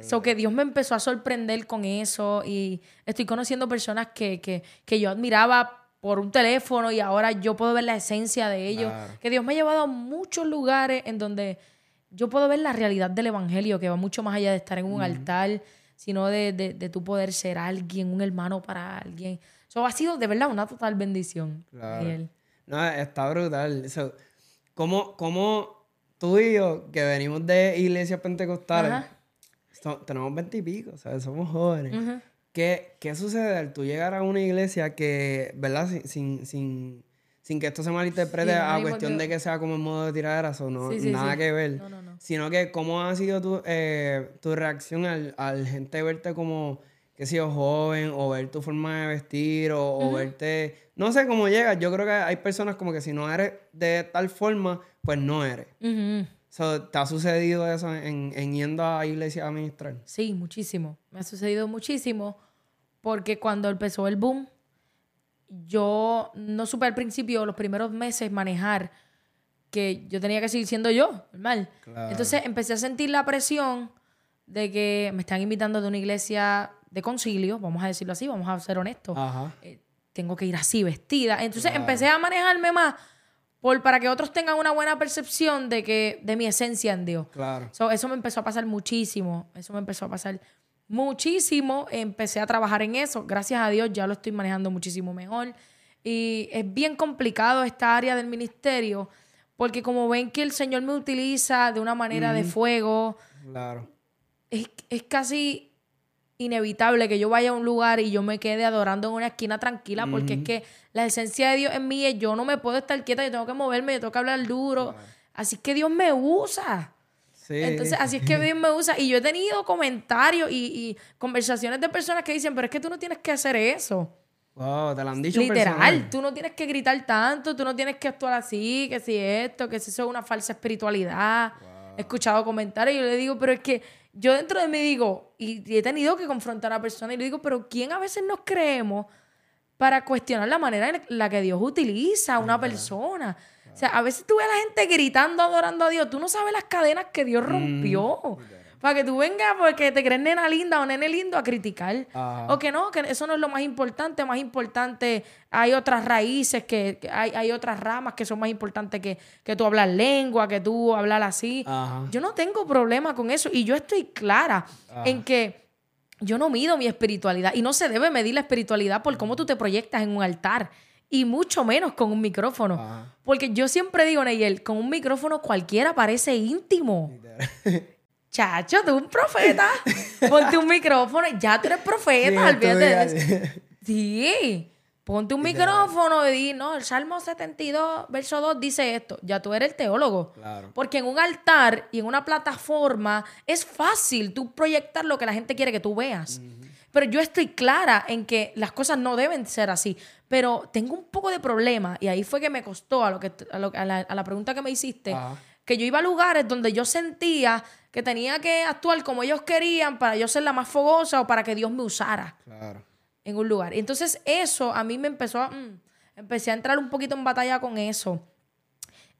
So que Dios me empezó a sorprender con eso y estoy conociendo personas que, que, que yo admiraba por un teléfono y ahora yo puedo ver la esencia de ellos. Que Dios me ha llevado a muchos lugares en donde yo puedo ver la realidad del Evangelio, que va mucho más allá de estar en un altar, sino de, de, de tu poder ser alguien, un hermano para alguien. Eso ha sido de verdad una total bendición. Claro. No, está brutal. So, ¿cómo, ¿Cómo tú y yo, que venimos de iglesias pentecostales, tenemos veintipico, sea, somos jóvenes. ¿Qué, ¿Qué, sucede al tú llegar a una iglesia que, ¿verdad? Sin, sin, sin que esto se malinterprete a cuestión de que sea como el modo de tiradera, o no, nada que ver. Sino que cómo ha sido tu, eh, tu reacción al, al, gente verte como, que si yo, joven, o ver tu forma de vestir, o, verte... No sé cómo llegas. Yo creo que hay personas como que si no eres de tal forma, pues no eres. ¿Te ha sucedido eso en, en yendo a iglesia a ministrar? Sí, muchísimo. Me ha sucedido muchísimo porque cuando empezó el boom yo no supe al principio, los primeros meses, manejar que yo tenía que seguir siendo yo, normal. Entonces empecé a sentir la presión de que me están invitando de una iglesia de concilio, vamos a decirlo así, vamos a ser honestos. Eh, tengo que ir así vestida. Entonces empecé a manejarme más por, para que otros tengan una buena percepción de que de mi esencia en Dios. Claro. eso me empezó a pasar muchísimo. Eso me empezó a pasar muchísimo. Empecé a trabajar en eso. Gracias a Dios ya lo estoy manejando muchísimo mejor. Y es bien complicado esta área del ministerio porque como ven que el Señor me utiliza de una manera de fuego, claro. es, es casi inevitable que yo vaya a un lugar y yo me quede adorando en una esquina tranquila porque es que la esencia de Dios en mí es yo no me puedo estar quieta, yo tengo que moverme, yo tengo que hablar duro. Así que Dios me usa. Entonces, así es que Dios me usa. Y yo he tenido comentarios y, conversaciones de personas que dicen, pero es que tú no tienes que hacer eso. Wow, te lo han dicho Literal, tú no tienes que gritar tanto, tú no tienes que actuar así, que si esto, que si eso es una falsa espiritualidad. He escuchado comentarios y yo le digo, pero es que yo dentro de mí digo, y, he tenido que confrontar a personas y le digo, pero ¿quién a veces nos creemos para cuestionar la manera en la que Dios utiliza a una persona? O sea, a veces tú ves a la gente gritando, adorando a Dios. Tú no sabes las cadenas que Dios mm, rompió. Para que tú vengas porque te crees nena linda o nene lindo a criticar. O que no, que eso no es lo más importante. Más importante, hay otras raíces, que, hay, hay, otras ramas que son más importantes que, que tú hablar lengua, que tú hablar así. Yo no tengo problema con eso. Y yo estoy clara en que yo no mido mi espiritualidad. Y no se debe medir la espiritualidad por cómo tú te proyectas en un altar y mucho menos con un micrófono. Porque yo siempre digo, Neyel, con un micrófono cualquiera parece íntimo. Chacho, tú un profeta. Ponte un micrófono, ya tú eres profeta, olvídate Sí. Ponte un micrófono y di, no, el Salmo 72, verso 2 dice esto. Ya tú eres el teólogo. Porque en un altar y en una plataforma es fácil tú proyectar lo que la gente quiere que tú veas. Pero yo estoy clara en que las cosas no deben ser así. Pero tengo un poco de problema, y ahí fue que me costó a, lo que, a, la, pregunta que me hiciste, que yo iba a lugares donde yo sentía que tenía que actuar como ellos querían para yo ser la más fogosa o para que Dios me usara en un lugar. Y entonces eso a mí me empezó a... Mm, empecé a entrar un poquito en batalla con eso.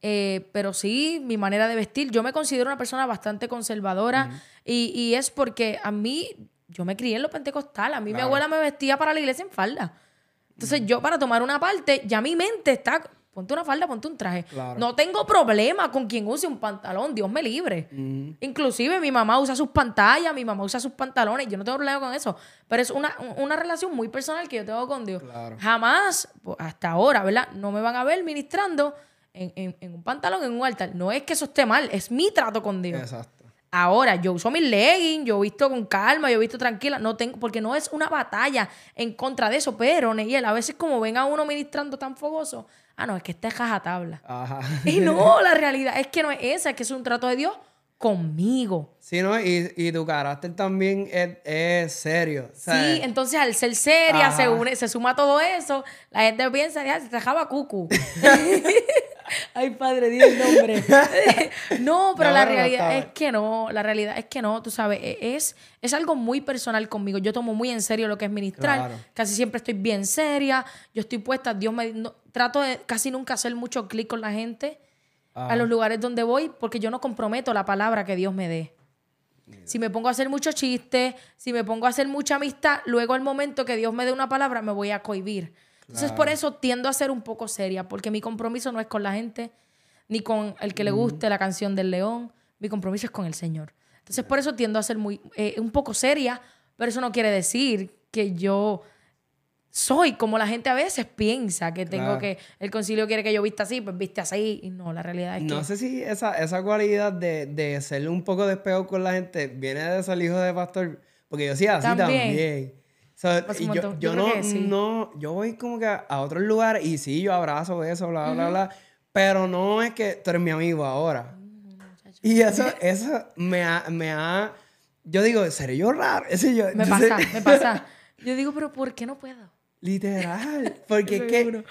Eh, pero sí, mi manera de vestir, yo me considero una persona bastante conservadora y, y, es porque a mí yo me crié en lo pentecostal. A mí mi abuela me vestía para la iglesia en falda. Entonces yo para tomar una parte, ya mi mente está, ponte una falda, ponte un traje. No tengo problema con quien use un pantalón, Dios me libre. Inclusive mi mamá usa sus pantallas, mi mamá usa sus pantalones, yo no tengo problema con eso. Pero es una, relación muy personal que yo tengo con Dios. Jamás, pues, hasta ahora, ¿verdad? No me van a ver ministrando en, en un pantalón, en un altar. No es que eso esté mal, es mi trato con Dios. Exacto. Ahora, yo uso mis leggings, yo he visto con calma, yo he visto tranquila, no tengo, porque no es una batalla en contra de eso, pero, Neyel, a veces como ven a uno ministrando tan fogoso, ah, no, es que este es tabla. Ajá. Y no, la realidad es que no es esa, es que es un trato de Dios conmigo. Sí, ¿no? Y, tu carácter también es, serio. Sí, entonces al ser seria, se, une, se suma todo eso, la gente piensa, ya, se dejaba cucu. Ay, padre, Dios nombre. no, pero la realidad es que no. La realidad es que no, tú sabes, e, es, es algo muy personal conmigo. Yo tomo muy en serio lo que es ministrar. Casi siempre estoy bien seria. Yo estoy puesta, Dios me. trato de casi nunca hacer mucho clic con la gente a los lugares donde voy porque yo no comprometo la palabra que Dios me dé. Si me pongo a hacer mucho chiste, si me pongo a hacer mucha amistad, luego al momento que Dios me dé una palabra me voy a cohibir. Entonces, por eso tiendo a ser un poco seria, porque mi compromiso no es con la gente, ni con el que le guste la canción del león. Mi compromiso es con el Señor. Entonces, por eso tiendo a ser muy, eh, un poco seria, pero eso no quiere decir que yo soy como la gente a veces piensa que tengo que el concilio quiere que yo vista así, pues viste así y no, la realidad es que no sé si esa, esa cualidad de, de ser un poco despegado con la gente viene de ser hijo de pastor, porque yo sí así también. Yo, yo, no, no, yo voy como que a otros lugares y sí, yo abrazo eso, bla, bla, bla, pero no es que tú eres mi amigo ahora. Mm, y eso, eso me ha, me ha, yo digo, ¿seré yo raro? Ese yo, me pasa, me pasa. Yo digo, pero ¿por qué no puedo? Literal, porque es que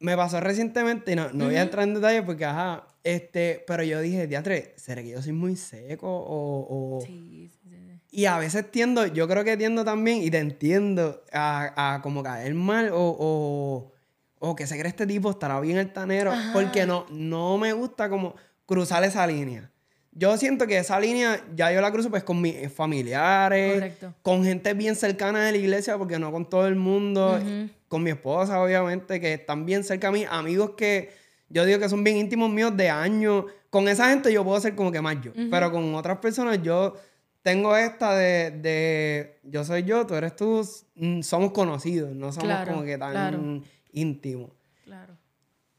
me pasó recientemente, no, no voy a entrar en detalle porque, ajá, este, pero yo dije, diatre, ¿será que yo soy muy seco o...? Sí. Y a veces tiendo, yo creo que tiendo también, y te entiendo, a, a como caer mal o, o, o, que se cree este tipo estará bien altanero, porque no, no me gusta como cruzar esa línea. Yo siento que esa línea ya yo la cruzo pues con mis familiares, con gente bien cercana de la iglesia, porque no con todo el mundo, con mi esposa obviamente, que están bien cerca a mí, amigos que yo digo que son bien íntimos míos de años. Con esa gente yo puedo ser como que más yo, pero con otras personas yo tengo esta de, yo soy yo, tú eres tú, mm, somos conocidos, no somos como que tan íntimos. Claro.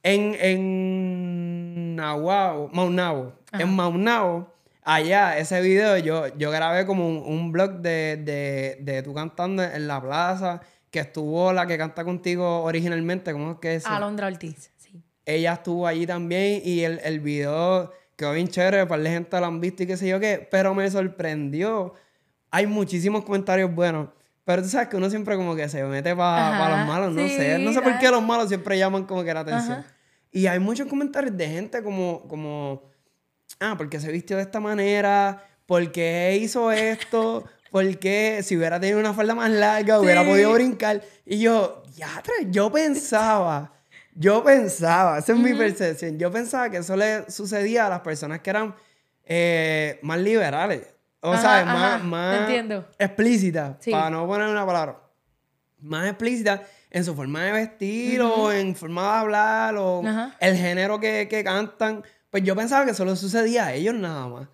En, en Nahuatl, Maunabo, en Maunabo, allá, ese video, yo, yo grabé como un, blog de, de, de tú cantando en la plaza, que estuvo la que canta contigo originalmente, ¿cómo es que es? Alondra Ortiz, sí. Ella estuvo allí también y el, el video quedó bien chévere, para la gente lo han visto y qué sé yo qué, pero me sorprendió. Hay muchísimos comentarios buenos. Pero tú sabes que uno siempre como que se mete para los malos, no sé. No sé por qué los malos siempre llaman como que la atención. Y hay muchos comentarios de gente como, como, ah, porque se vistió de esta manera, porque hizo esto, porque si hubiera tenido una falda más larga hubiera podido brincar. Y yo, ya, yo pensaba, yo pensaba, esa es mi percepción, yo pensaba que eso le sucedía a las personas que eran eh, más liberales. O sea, más, más explícitas, para no poner una palabra. Más explícitas en su forma de vestir o en forma de hablar o el género que, que, cantan. Pues yo pensaba que solo sucedía a ellos nada más.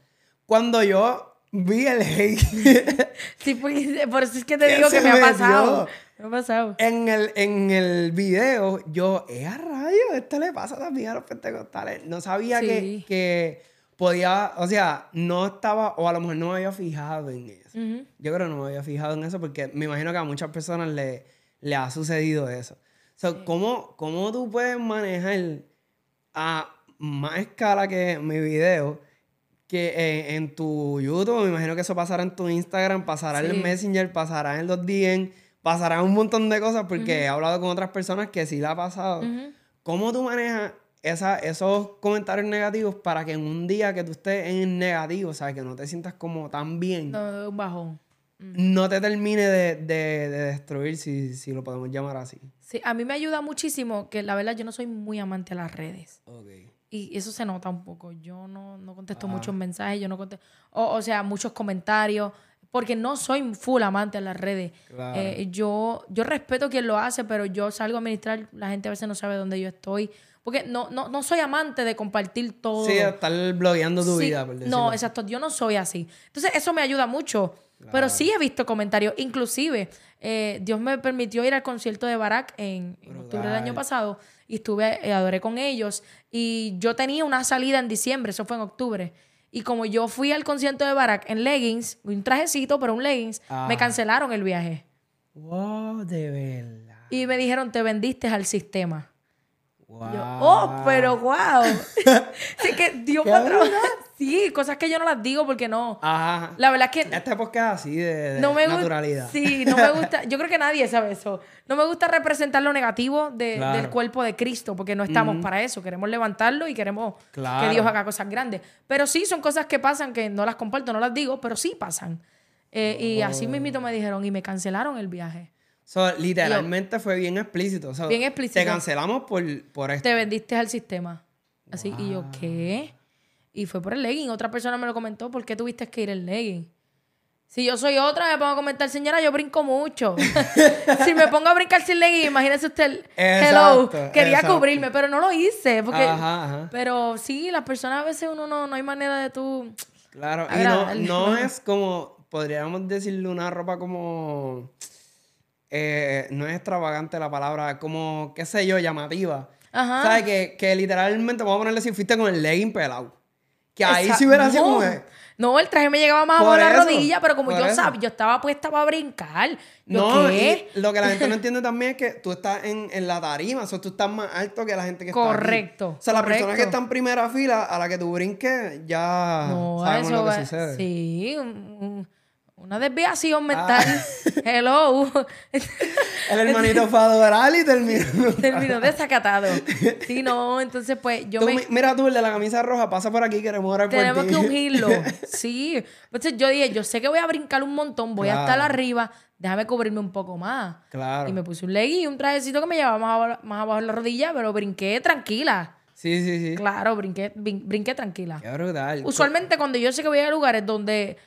Cuando yo vi el hate. sí, pues, por eso es que te digo que me ha pasado. Me ha pasado. En el, en el video, yo, ¡eh, a rayos! Esto le pasa también a los pentecostales. No sabía que, que podía, o sea, no estaba, o a lo mejor no me había fijado en eso. Yo creo que no me había fijado en eso porque me imagino que a muchas personas le le ha sucedido eso. ¿cómo, ¿cómo, tú puedes manejar a más escala que mi video que en, tu YouTube? Me imagino que eso pasará en tu Instagram, pasará en el Messenger, pasará en los DM, pasará un montón de cosas porque he hablado con otras personas que sí la ha pasado. ¿Cómo tú manejas esa, esos comentarios negativos para que en un día que tú estés en negativo, ¿sabes? Que no te sientas como tan bien. No, un bajón no te termine de, destruir, si, lo podemos llamar así. Sí, a mí me ayuda muchísimo que la verdad yo no soy muy amante a las redes. Y eso se nota un poco. Yo no, contesto muchos mensajes, yo no contesto, o, sea, muchos comentarios, porque no soy full amante a las redes. Eh, yo, yo respeto quien lo hace, pero yo salgo a administrar, la gente a veces no sabe dónde yo estoy. Porque no, no, no soy amante de compartir todo. Sí, estar blogueando tu vida, por No, exacto, yo no soy así. Entonces, eso me ayuda mucho. Pero sí he visto comentarios. Inclusive, eh, Dios me permitió ir al concierto de Barack en, octubre del año pasado y estuve, eh, adoré con ellos. Y yo tenía una salida en diciembre, eso fue en octubre. Y como yo fui al concierto de Barack en leggings, un trajecito, pero un leggings, me ah. cancelaron el viaje. Wow, de verdad. Y me dijeron, te vendiste al sistema. Wow. oh, pero wow. sí que Dios me Sí, cosas que yo no las digo porque no. Ajá. La verdad es que. Esta época es así de, naturalidad. Sí, no me gusta. Yo creo que nadie sabe eso. No me gusta representar lo negativo del cuerpo de Cristo porque no estamos para eso. Queremos levantarlo y queremos que Dios haga cosas grandes. Pero sí, son cosas que pasan que no las comparto, no las digo, pero sí pasan. Eh, y así mismito me dijeron y me cancelaron el viaje. Literalmente fue bien explícito. bien explícito. Te cancelamos por, por esto. Te vendiste al sistema. Así, y yo, ¿qué? Y fue por el legging. Otra persona me lo comentó, ¿por qué tuviste que ir el legging? Si yo soy otra, me pongo a comentar, señora, yo brinco mucho. si me pongo a brincar sin legging, imagínese usted, hello, quería cubrirme, pero no lo hice. Porque, Pero sí, las personas a veces uno no, no hay manera de tú... Claro, y no, no es como, podríamos decirle una ropa como... Eh, no es extravagante la palabra, como, qué sé yo, llamativa. Ajá. ¿Sabes? Que, que literalmente, vamos a ponerle si fuiste con el legging pelado Que ahí sí hubiera sido como... No, el traje me llegaba más a la rodilla, pero como yo sabía, yo estaba puesta para brincar. no, Y lo que la gente no entiende también es que tú estás en, en la tarima, o sea, tú estás más alto que la gente que está Correcto. O sea, la persona que está en primera fila, a la que tú brinques, ya no, sabemos lo que sucede. Sí, una desviación mental. Ah. Hello. El hermanito fue a adorar y terminó. terminó desacatado. Sí, no, entonces pues yo me... Mira tú, el de la camisa roja, pasa por aquí, queremos orar por Tenemos que ungirlo. Sí. Entonces yo dije, yo sé que voy a brincar un montón, voy a estar arriba, déjame cubrirme un poco más. Claro. Y me puse un leggy y un trajecito que me llevaba más abajo, más abajo de la rodilla, pero brinqué tranquila. Sí, sí, sí. Claro, brinqué, brinqué tranquila. Qué brutal. Usualmente cuando yo sé que voy a lugares donde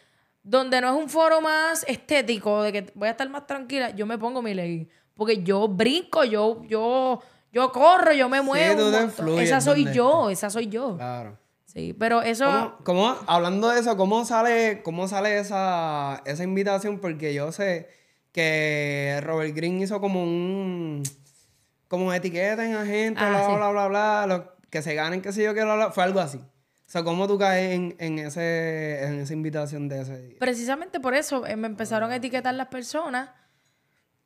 donde no es un foro más estético, de que voy a estar más tranquila, yo me pongo mi ley. Porque yo brinco, yo, yo, yo corro, yo me muevo. esa soy yo, esa soy yo. Claro. Sí, pero eso. ¿Cómo, hablando de eso, cómo sale, cómo sale esa, esa invitación? Porque yo sé que Robert Green hizo como un. como etiqueta en agente, ah, bla, bla, bla, bla, bla, que se ganen, qué sé yo, que bla, Fue algo así. O sea, ¿cómo tú caes en, en, ese, en esa invitación de ese día? Precisamente por eso eh, me empezaron a etiquetar las personas.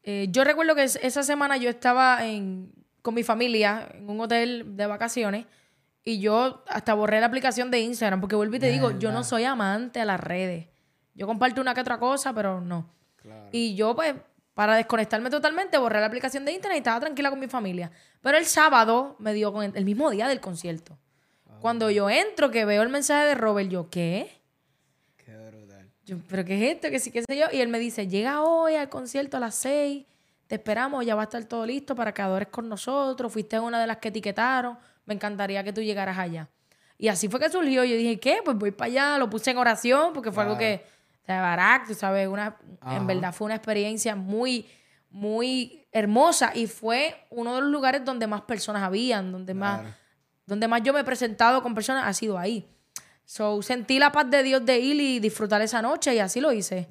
Eh, yo recuerdo que esa semana yo estaba en, con mi familia en un hotel de vacaciones y yo hasta borré la aplicación de Instagram porque vuelvo y te digo, yo no soy amante a las redes. Yo comparto una que otra cosa, pero no. Y yo pues para desconectarme totalmente, borré la aplicación de Instagram y estaba tranquila con mi familia. Pero el sábado me dio con el mismo día del concierto. Cuando yo entro, que veo el mensaje de Robert, yo, ¿qué? Qué brutal. Yo, ¿pero qué es esto? ¿Qué sí, qué sé yo? Y él me dice, llega hoy al concierto a las seis, te esperamos, ya va a estar todo listo para que adores con nosotros, fuiste una de las que etiquetaron, me encantaría que tú llegaras allá. Y así fue que surgió. Yo dije, ¿qué? Pues voy para allá, lo puse en oración, porque fue algo que, o sea, Barak, tú sabes, una, en verdad fue una experiencia muy, muy hermosa y fue uno de los lugares donde más personas habían, donde más donde más yo me he presentado con personas ha sido ahí. So, sentí la paz de Dios de ir y disfrutar esa noche y así lo hice.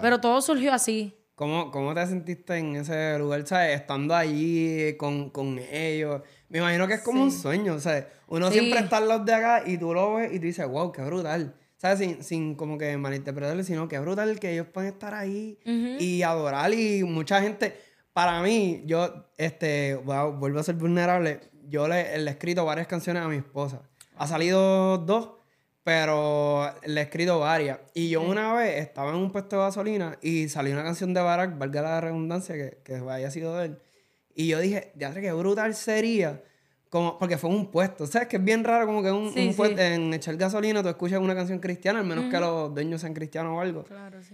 Pero todo surgió así. ¿Cómo, ¿Cómo te sentiste en ese lugar, sabes? Estando allí con, con ellos. Me imagino que es como un sueño, ¿sabes? Uno siempre está en los de acá y tú lo ves y tú dices, wow, qué brutal. ¿Sabes? Sin, sin como que malinterpretarlo, sino que brutal que ellos pueden estar ahí y adorar y mucha gente... Para mí, yo, este, vuelvo a ser vulnerable yo le, he escrito varias canciones a mi esposa. Ha salido dos, pero le he escrito varias. Y yo una vez estaba en un puesto de gasolina y salió una canción de Barack, valga la redundancia, que, que haya sido de él. Y yo dije, ya qué brutal sería. Como, porque fue un puesto. ¿Sabes? Que es bien raro como que un, puesto en echar gasolina tú escuchas una canción cristiana, al menos que los dueños sean cristianos o algo.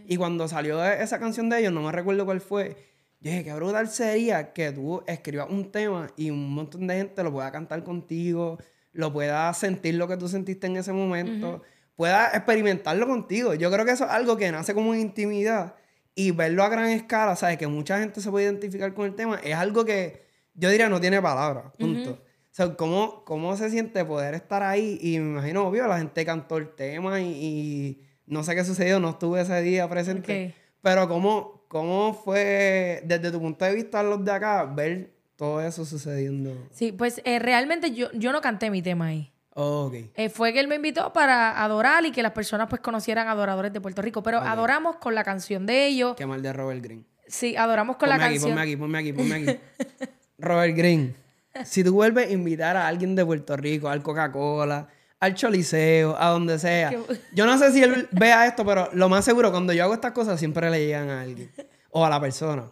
y cuando salió esa canción de ellos, no me recuerdo cuál fue, yo dije, qué brutal sería que tú escribas un tema y un montón de gente lo pueda cantar contigo, lo pueda sentir lo que tú sentiste en ese momento, pueda experimentarlo contigo. Yo creo que eso es algo que nace como una intimidad y verlo a gran escala, ¿sabes? Que mucha gente se puede identificar con el tema, es algo que yo diría no tiene palabras, punto. O sea, ¿cómo, ¿cómo se siente poder estar ahí? Y me imagino, obvio, la gente cantó el tema y, no sé qué sucedió, no estuve ese día presente. Pero ¿cómo, ¿Cómo fue, desde tu punto de vista, los de acá, ver todo eso sucediendo? Sí, pues eh, realmente yo, yo no canté mi tema ahí. Oh, ok. Eh, fue que él me invitó para adorar y que las personas pues conocieran adoradores de Puerto Rico. Pero adoramos con la canción de ellos. Qué mal de Robert Green. Sí, adoramos con la aquí, canción. Ponme aquí, ponme aquí, ponme aquí. Robert Green. Si tú vuelves a invitar a alguien de Puerto Rico, al Coca-Cola, al Choliseo, a donde sea. Yo no sé si él vea esto, pero lo más seguro, cuando yo hago estas cosas, siempre le llegan a alguien. O a la persona.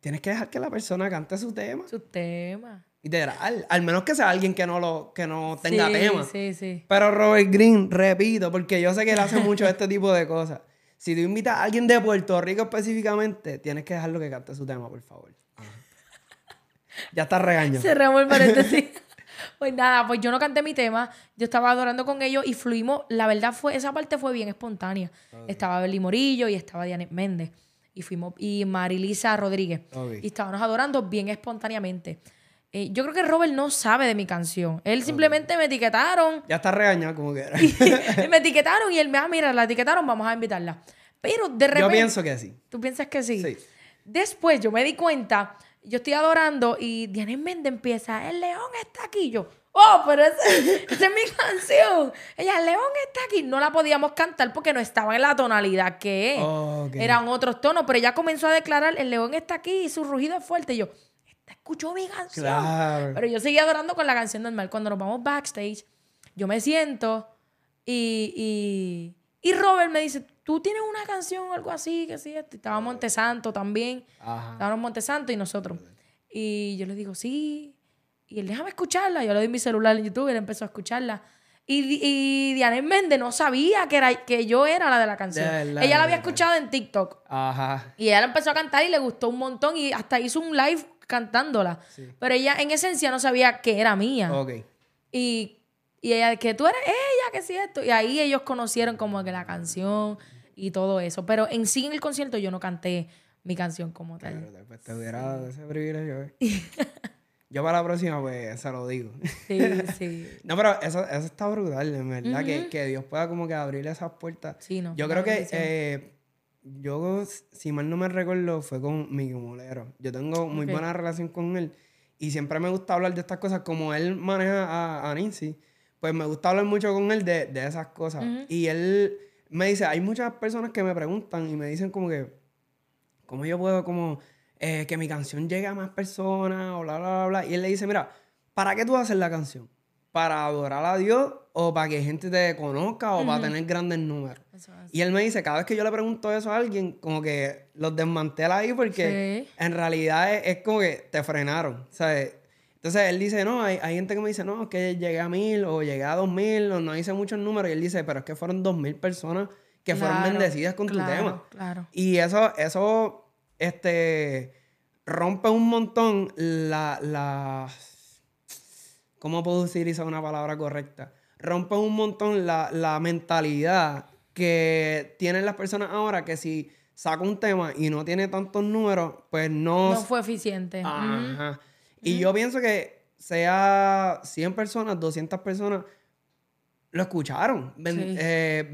Tienes que dejar que la persona cante su tema. Su tema. Literal. Al menos que sea alguien que no lo que no tenga tema. Sí, sí. Pero Robert Green, repito, porque yo sé que él hace mucho este tipo de cosas. Si tú invitas a alguien de Puerto Rico específicamente, tienes que dejarlo que cante su tema, por favor. Ya está regaño. Cerramos el paréntesis. Pues nada, pues yo no canté mi tema, yo estaba adorando con ellos y fluimos, la verdad fue, esa parte fue bien espontánea. Estaba Beli Morillo y estaba Diane Méndez. Y fuimos, y Marilisa Rodríguez. Y estábamos adorando bien espontáneamente. Eh, yo creo que Robert no sabe de mi canción. Él simplemente me etiquetaron. Ya está regañado como que me etiquetaron y él me ah, mira, la etiquetaron, vamos a invitarla. Pero de repente. Yo pienso que sí. ¿Tú piensas que sí? Sí. Después yo me di cuenta yo estoy adorando y Diana Méndez empieza, el león está aquí. Yo, oh, pero esa, es mi canción. Ella, León está aquí. No la podíamos cantar porque no estaba en la tonalidad que es. Eran otros tonos, pero ella comenzó a declarar, el León está aquí y su rugido es fuerte. Y yo, esta escuchó mi canción. Pero yo seguía adorando con la canción normal. Cuando nos vamos backstage, yo me siento y, y, Robert me dice, tú tienes una canción o algo así, que sí, estaba Montesanto también. Estábamos Montesanto y nosotros. Y yo le digo, sí. Y él, déjame escucharla. Yo le doy mi celular en YouTube y él empezó a escucharla. Y, y Diana Méndez no sabía que, era, que yo era la de la canción. ella la había escuchado en TikTok. Ajá. Y ella la empezó a cantar y le gustó un montón y hasta hizo un live cantándola. Pero ella en esencia no sabía que era mía. Ok. Y, y ella, que tú eres ella, que sí esto. Y ahí ellos conocieron como que la canción y todo eso. Pero en sí en el concierto yo no canté mi canción como tal. Pero después te hubiera ese privilegio. ¿eh? Yo para la próxima, pues, se lo digo. Sí, sí. no, pero eso, eso está brutal, en verdad, que, que, Dios pueda como que abrirle esas puertas. Sí, no. Yo creo que, eh, yo, si mal no me recuerdo, fue con mi Molero. Yo tengo muy buena relación con él y siempre me gusta hablar de estas cosas. Como él maneja a, a Nancy, pues me gusta hablar mucho con él de, de esas cosas. Y él me dice, hay muchas personas que me preguntan y me dicen como que, ¿cómo yo puedo como eh, que mi canción llegue a más personas o bla, bla, bla, bla? Y él le dice, mira, ¿para qué tú haces la canción? ¿Para adorar a Dios o para que gente te conozca o para tener grandes números? Y él me dice, cada vez que yo le pregunto eso a alguien, como que los desmantela ahí porque en realidad es, como que te frenaron, ¿sabes? Entonces él dice, no, hay, hay, gente que me dice, no, es que llegué a mil o llegué a dos mil o no hice muchos números. Y él dice, pero es que fueron dos mil personas que fueron bendecidas con tu tema. Claro. Y eso, eso, este, rompe un montón la, la, ¿cómo puedo utilizar una palabra correcta? Rompe un montón la, la mentalidad que tienen las personas ahora que si saca un tema y no tiene tantos números, pues no... No fue eficiente. Ajá. Y yo pienso que sea 100 personas, 200 personas, lo escucharon, eh,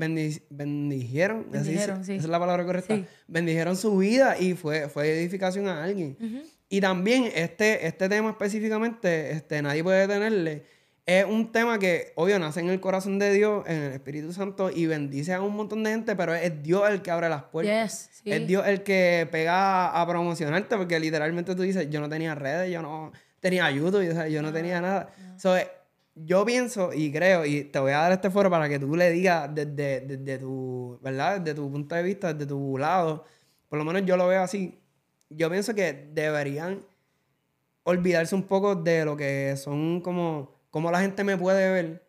bendijeron, esa es la palabra correcta, bendijeron su vida y fue, fue edificación a alguien. Y también este, este tema específicamente, este, nadie puede tenerle, es un tema que, obvio, nace en el corazón de Dios, en el Espíritu Santo y bendice a un montón de gente, pero es Dios el que abre las puertas. Es Dios el que pega a promocionarte, porque literalmente tú dices, yo no tenía redes, yo no tenía ayuda, yo no tenía nada. So, yo pienso y creo, y te voy a dar este foro para que tú le digas desde, tu, ¿verdad? Desde tu punto de vista, desde tu lado, por lo menos yo lo veo así. Yo pienso que deberían olvidarse un poco de lo que son como, como la gente me puede ver,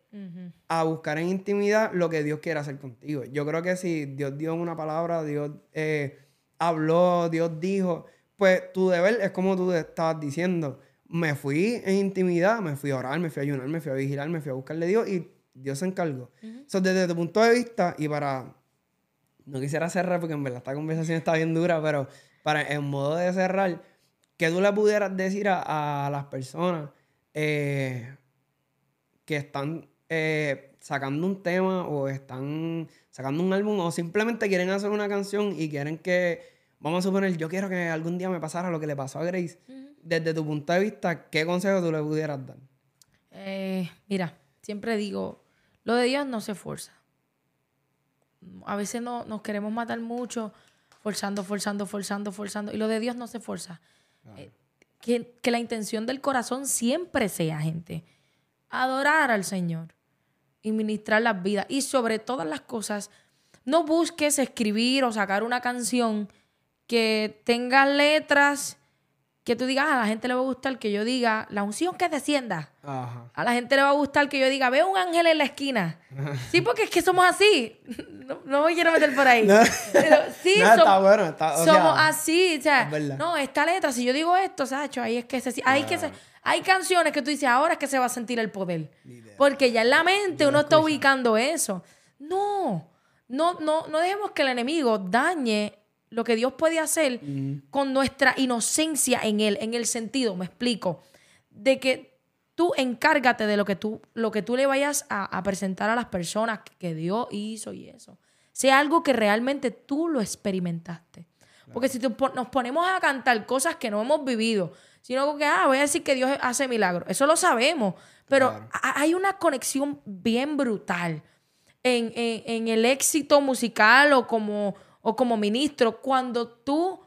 a buscar en intimidad lo que Dios quiere hacer contigo. Yo creo que si Dios dio una palabra, Dios eh, habló, Dios dijo, pues tu deber es como tú estabas diciendo me fui en intimidad, me fui a orar, me fui a ayunar, me fui a vigilar, me fui a buscarle a Dios y Dios se encargó. desde tu punto de vista y para... No quisiera cerrar porque en verdad esta conversación está bien dura, pero para en modo de cerrar, que tú le pudieras decir a, las personas eh, que están eh, sacando un tema o están sacando un álbum o simplemente quieren hacer una canción y quieren que, vamos a suponer, yo quiero que algún día me pasara lo que le pasó a Grace desde tu punto de vista, ¿qué consejo tú le pudieras dar? Eh, mira, siempre digo, lo de Dios no se fuerza. A veces no, nos queremos matar mucho, forzando, forzando, forzando, forzando. Y lo de Dios no se fuerza. Eh, que, que la intención del corazón siempre sea, gente, adorar al Señor y ministrar las vidas. Y sobre todas las cosas, no busques escribir o sacar una canción que tenga letras que tú digas, ah, a la gente le va a gustar que yo diga la unción que descienda. A la gente le va a gustar que yo diga, veo un ángel en la esquina. sí, porque es que somos así. No, me quiero meter por ahí. Pero sí, somos, bueno, somos así. O sea, no, esta letra, si yo digo esto, Sacho, ahí es que se, que hay canciones que tú dices, ahora es que se va a sentir el poder. Porque ya en la mente uno está ubicando eso. No, no, no, no dejemos que el enemigo dañe lo que Dios puede hacer con nuestra inocencia en Él, en el sentido, me explico, de que tú encárgate de lo que tú, lo que tú le vayas a, presentar a las personas que Dios hizo y eso. Sea algo que realmente tú lo experimentaste. Porque si nos ponemos a cantar cosas que no hemos vivido, sino que, ah, voy a decir que Dios hace milagros. Eso lo sabemos, pero hay una conexión bien brutal en, en, el éxito musical o como, o como ministro cuando tú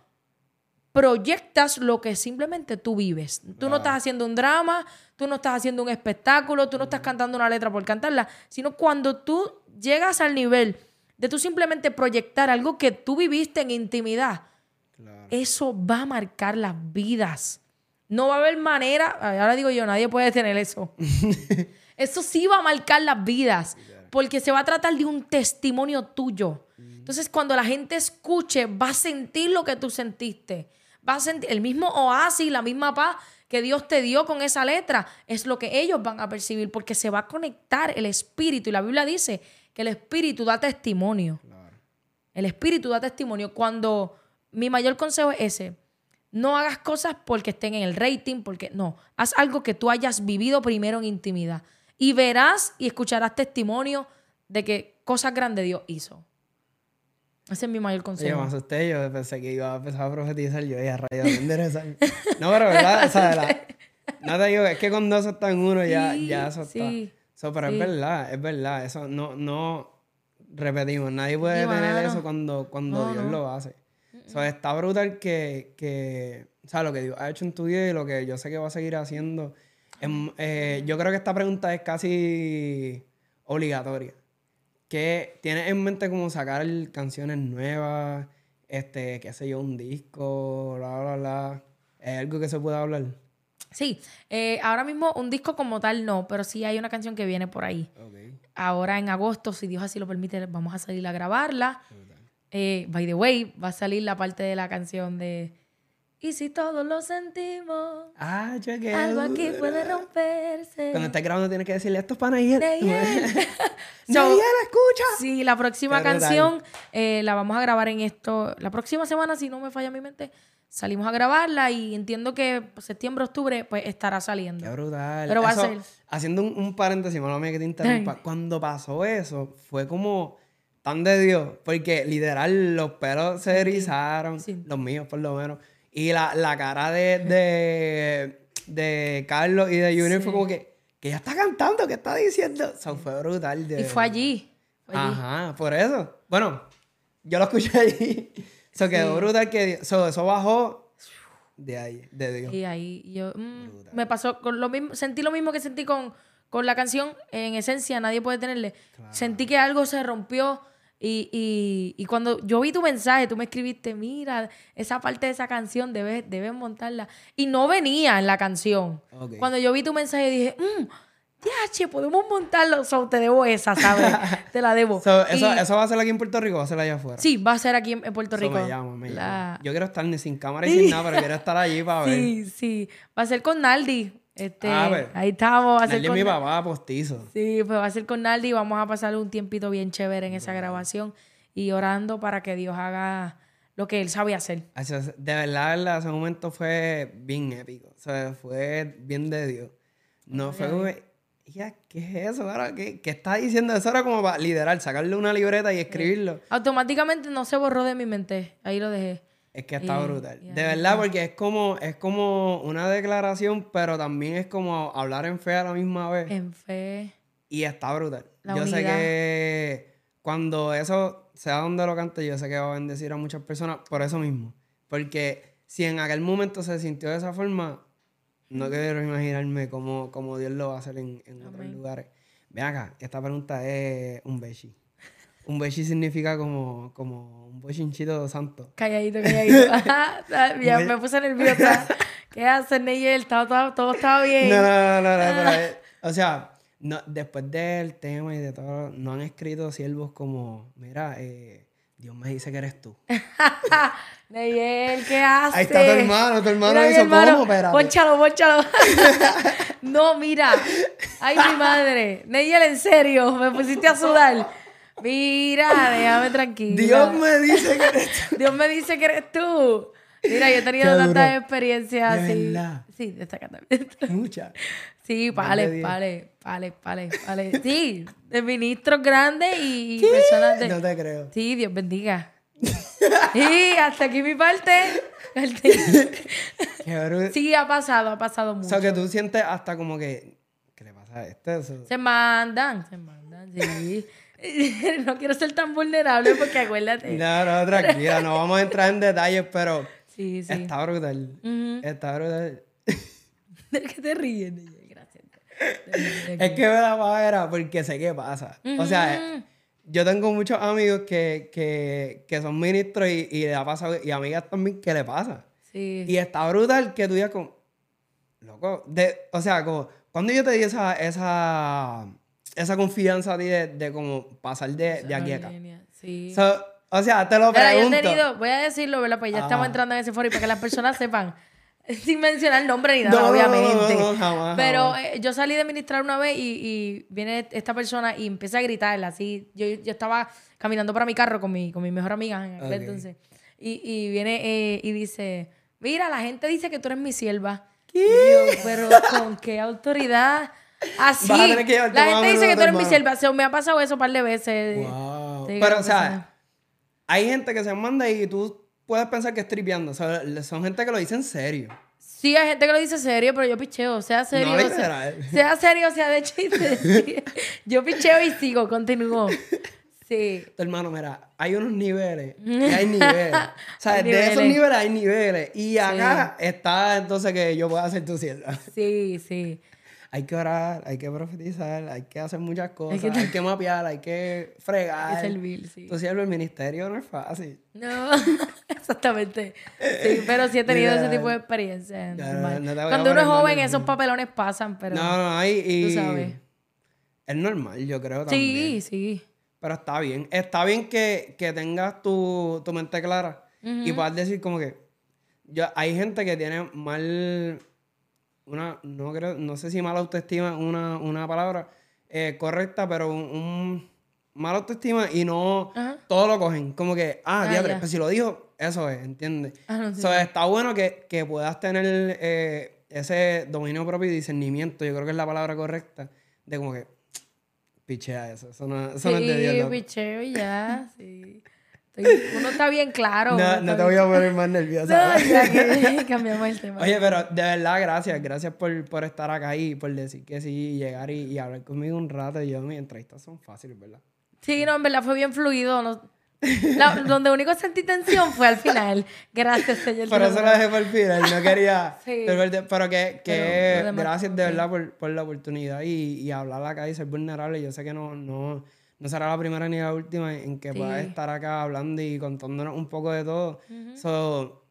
proyectas lo que simplemente tú vives. Tú no estás haciendo un drama, tú no estás haciendo un espectáculo, tú no estás cantando una letra por cantarla, sino cuando tú llegas al nivel de tú simplemente proyectar algo que tú viviste en intimidad, eso va a marcar las vidas. No va a haber manera, ahora digo yo, nadie puede tener eso. eso sí va a marcar las vidas, porque se va a tratar de un testimonio tuyo. Entonces, cuando la gente escuche, va a sentir lo que tú sentiste va a sentir el mismo oasis, la misma paz que Dios te dio con esa letra, es lo que ellos van a percibir porque se va a conectar el espíritu. Y la Biblia dice que el espíritu da testimonio. El espíritu da testimonio. Cuando mi mayor consejo es ese, no hagas cosas porque estén en el rating, porque no, haz algo que tú hayas vivido primero en intimidad. Y verás y escucharás testimonio de que cosas grandes Dios hizo. Ese es mi mayor consejo. Yo me asusté, yo pensé que iba a empezar a profetizar, yo a rayo de No, pero verdad, o sea, no te digo, es que con dos está en uno ya, ya eso está. Sí, pero es verdad, es verdad, eso no, no, repetimos, nadie puede tener eso cuando, cuando Dios lo hace. O sea, está brutal que, que, o sea, lo que Dios ha hecho en tu vida y lo que yo sé que va a seguir haciendo. Em, eh, yo creo que esta pregunta es casi obligatoria que tienes en mente como sacar canciones nuevas, este, qué sé yo, un disco, bla, bla, bla? ¿Es algo que se pueda hablar? Sí, eh, ahora mismo un disco como tal no, pero sí hay una canción que viene por ahí. Ahora en agosto, si Dios así lo permite, vamos a salir a grabarla. Eh, by the way, va a salir la parte de la canción de y si todos lo sentimos, ah, que algo aquí puede romperse. Cuando estás grabando tienes que decirle esto es para Nayel. so, escucha. Sí, la próxima canción eh, la vamos a grabar en esto. La próxima semana, si no me falla mi mente, salimos a grabarla y entiendo que septiembre, octubre, pues estará saliendo. Qué brutal. Pero va a ser. Haciendo un, paréntesis, no que te interrumpa. Cuando pasó eso, fue como tan de Dios, porque literal los pelos se erizaron, los míos por lo menos. Y la, la cara de, de, de, Carlos y de Junior fue como que, que ya está cantando, ¿qué está diciendo? O sea, fue brutal. y fue allí, Ajá, por eso. Bueno, yo lo escuché allí. Eso quedó brutal que eso bajó de ahí, de Dios. Y ahí yo mm, me pasó con lo mismo, sentí lo mismo que sentí con, con la canción, en esencia, nadie puede tenerle. Sentí que algo se rompió y, y, y, cuando yo vi tu mensaje, tú me escribiste, mira, esa parte de esa canción debes, debes montarla. Y no venía en la canción. Cuando yo vi tu mensaje dije, mmm, che, podemos montarlo. So, te debo esa, ¿sabes? te la debo. eso, ¿Eso va a ser aquí en Puerto Rico o va a ser allá afuera? Sí, va a ser aquí en, Puerto Rico. me llamo, me Yo quiero estar ni sin cámara y sin nada, pero quiero estar allí para ver. Sí, sí. Va a ser con Naldi. Este, ah, ahí estamos. Va a ser con... mi papá postizo. Sí, pues va a ser con Naldi y vamos a pasar un tiempito bien chévere en esa grabación y orando para que Dios haga lo que Él sabe hacer. De verdad, ese momento fue bien épico. O sea, fue bien de Dios. No fue como, ya, ¿qué es eso? ¿Qué, ¿Qué está diciendo? Eso era como para liderar, sacarle una libreta y escribirlo. Automáticamente no se borró de mi mente. Ahí lo dejé. Es que está brutal. de verdad, porque es como, es como una declaración, pero también es como hablar en fe a la misma vez. En fe. Y está brutal. yo sé que cuando eso sea donde lo cante, yo sé que va a bendecir a muchas personas por eso mismo. Porque si en aquel momento se sintió de esa forma, no quiero imaginarme cómo, cómo Dios lo va a hacer en, otros lugares. Ven acá, esta pregunta es un beshi. Un beshi significa como, como un bochinchito santo. Calladito, calladito. ya me puse nerviosa. ¿Qué haces, Neyel? Todo, todo, estaba bien. No, no, no, no. o sea, no, después del tema y de todo, no han escrito siervos como, mira, eh, Dios me dice que eres tú. Neyel, ¿qué haces? Ahí está tu hermano, tu hermano hizo cómo, pero. Pónchalo, pónchalo. no, mira. Ay, mi madre. Neyel, en serio, me pusiste a sudar. Mira, déjame tranquilo. Dios me dice que eres tú. Dios me dice que eres tú. Mira, yo he tenido tantas experiencias así. Sí, de esta Muchas. Sí, vale, vale, vale, vale, vale. Sí, de ministros grandes y personas de. No te creo. Sí, Dios bendiga. y hasta aquí mi parte. sí, ha pasado, ha pasado mucho. O sea, que tú sientes hasta como que. ¿Qué le pasa a este? Se mandan, se mandan, sí. no quiero ser tan vulnerable porque acuérdate. No, no, tranquila, no vamos a entrar en detalles, pero. Sí, sí. Está brutal. Está brutal. ¿De qué te ríes? Gracias. Es que me da pavera porque sé qué pasa. O sea, yo tengo muchos amigos que, que, que son ministros y, y, le ha pasado, y amigas también que le pasa. Sí. Y está brutal que tú digas como, loco, de, o sea, como, cuando yo te di esa, esa, esa confianza de, de como pasar de, de aquí a acá. Sí. o sea, te lo pregunto. Yo he tenido, voy a decirlo, ¿verdad? Pues ya estamos entrando en ese foro y para que las personas sepan. Sin mencionar el nombre ni nada, obviamente. Pero eh, yo salí de ministrar una vez y, y, viene esta persona y empieza a gritarla así. Yo, yo estaba caminando para mi carro con mi, con mi mejor amiga en aquel entonces. Y, y viene eh, y dice, mira, la gente dice que tú eres mi sierva. ¿Qué? pero ¿con qué autoridad? Así. La gente dice que tú eres mi sierva. O me ha pasado eso un par de veces. Pero, o sea, hay gente que se manda y tú puedes pensar que es tripeando. O sea, son gente que lo dice en serio. Sí, hay gente que lo dice serio, pero yo picheo. Sea serio. No, sea, sea serio, sea de chiste. yo picheo y sigo, continúo. Sí. Tu hermano, mira, hay unos niveles hay niveles. o sea, de esos niveles hay niveles. Y acá está entonces que yo pueda hacer tu cierta. Sí, sí hay que orar, hay que profetizar, hay que hacer muchas cosas, hay que, mapear, hay que fregar. Hay que servir, sí. Tú el ministerio no es fácil. No, exactamente. Sí, pero sí he tenido ese tipo de experiencia. Cuando uno es joven, esos papelones pasan, pero. No, no, hay. Y... Tú sabes. Es normal, yo creo también. Sí, sí. Pero está bien. Está bien que, que tengas tu, tu mente clara y puedas decir, como que. Yo, hay gente que tiene mal una, no creo, no sé si mala autoestima es una, una palabra eh, correcta, pero un, mala autoestima y no todo lo cogen. Como que, ah, ah pues si lo dijo, eso es, ¿entiendes? Ah, está bueno que, puedas tener eh, ese dominio propio y discernimiento, yo creo que es la palabra correcta, de como que, pichea eso, eso no, eso no es de Dios. picheo ya, sí. Uno está bien claro. No, no te voy a poner más nerviosa. No, ya que cambiamos el tema. Oye, pero de verdad, gracias. Gracias por, por estar acá y por decir que sí, llegar y, y hablar conmigo un rato. Yo, mis entrevistas son fáciles, ¿verdad? Sí, no, en verdad fue bien fluido. No, donde único sentí tensión fue al final. Gracias, señor. Por eso lo dejé por el final. No quería. sí. Pero, que, que gracias de verdad por, por, la oportunidad y, y hablar acá y ser vulnerable. Yo sé que no, no no será la primera ni la última en que puedas estar acá hablando y contándonos un poco de todo. so,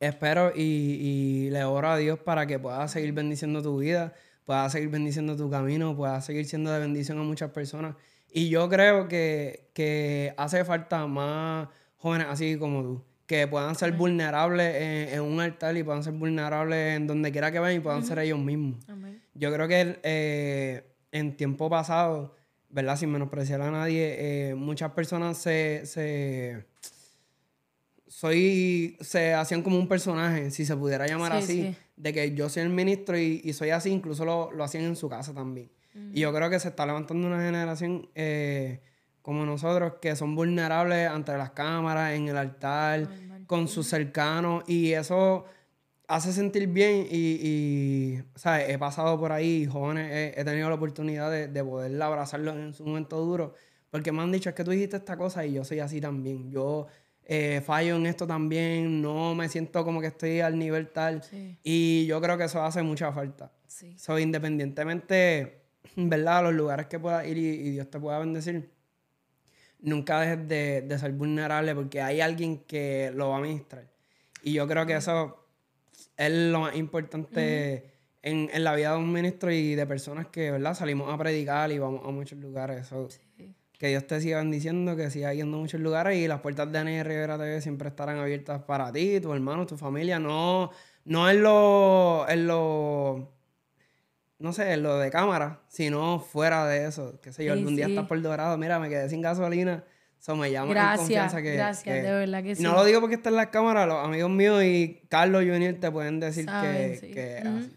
espero y, y, le oro a Dios para que puedas seguir bendiciendo tu vida, puedas seguir bendiciendo tu camino, puedas seguir siendo de bendición a muchas personas. Y yo creo que, que hace falta más jóvenes así como tú, que puedan ser vulnerables en, un altar y puedan ser vulnerables en donde quiera que vayan y puedan ser ellos mismos. Yo creo que eh, en tiempo pasado ¿verdad? Sin menospreciar a nadie, eh, muchas personas se, se, soy, se hacían como un personaje, si se pudiera llamar así, de que yo soy el ministro y, soy así, incluso lo, lo, hacían en su casa también. Y yo creo que se está levantando una generación eh, como nosotros que son vulnerables ante las cámaras, en el altar, con sus cercanos, y eso hace sentir bien y, y ¿sabes? He pasado por ahí, jóvenes, he, tenido la oportunidad de, de poder abrazarlos en su momento duro, porque me han dicho, es que tú dijiste esta cosa y yo soy así también. Yo eh, fallo en esto también, no me siento como que estoy al nivel tal. Y yo creo que eso hace mucha falta. Sí. So, independientemente, ¿verdad? Los lugares que puedas ir y, Dios te pueda bendecir, nunca dejes de, de ser vulnerable porque hay alguien que lo va a administrar. Y yo creo que eso es lo más importante en, la vida de un ministro y de personas que, ¿verdad? Salimos a predicar y vamos a muchos lugares. Que Dios te siga bendiciendo, que siga yendo a muchos lugares y las puertas de Annie Rivera TV siempre estarán abiertas para ti, tu hermano, tu familia. No, no en lo, en lo, no sé, en lo de cámara, sino fuera de eso. Que sé yo, algún día estás por dorado, mira, me quedé sin gasolina eso me llama gracias, confianza que. Gracias, de verdad que sí. No lo digo porque está en la cámara, los amigos míos y Carlos Junior te pueden decir que, que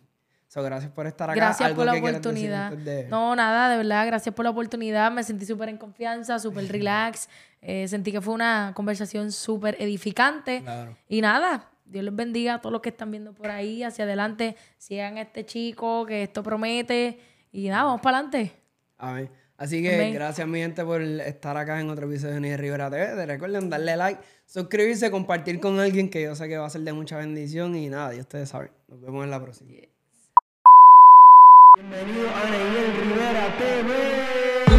gracias por estar acá. Gracias por la oportunidad. No, nada, de verdad, gracias por la oportunidad. Me sentí súper en confianza, súper relax. Eh, sentí que fue una conversación súper edificante. Y nada, Dios les bendiga a todos los que están viendo por ahí, hacia adelante. Sigan a este chico, que esto promete. Y nada, vamos para adelante. Amén. Así que gracias, mi gente, por estar acá en otro episodio de Ni Rivera TV. Recuerden darle like, suscribirse, compartir con alguien que yo sé que va a ser de mucha bendición. Y nada, y ustedes saben. Nos vemos en la próxima. Bienvenido a Neyel Rivera TV.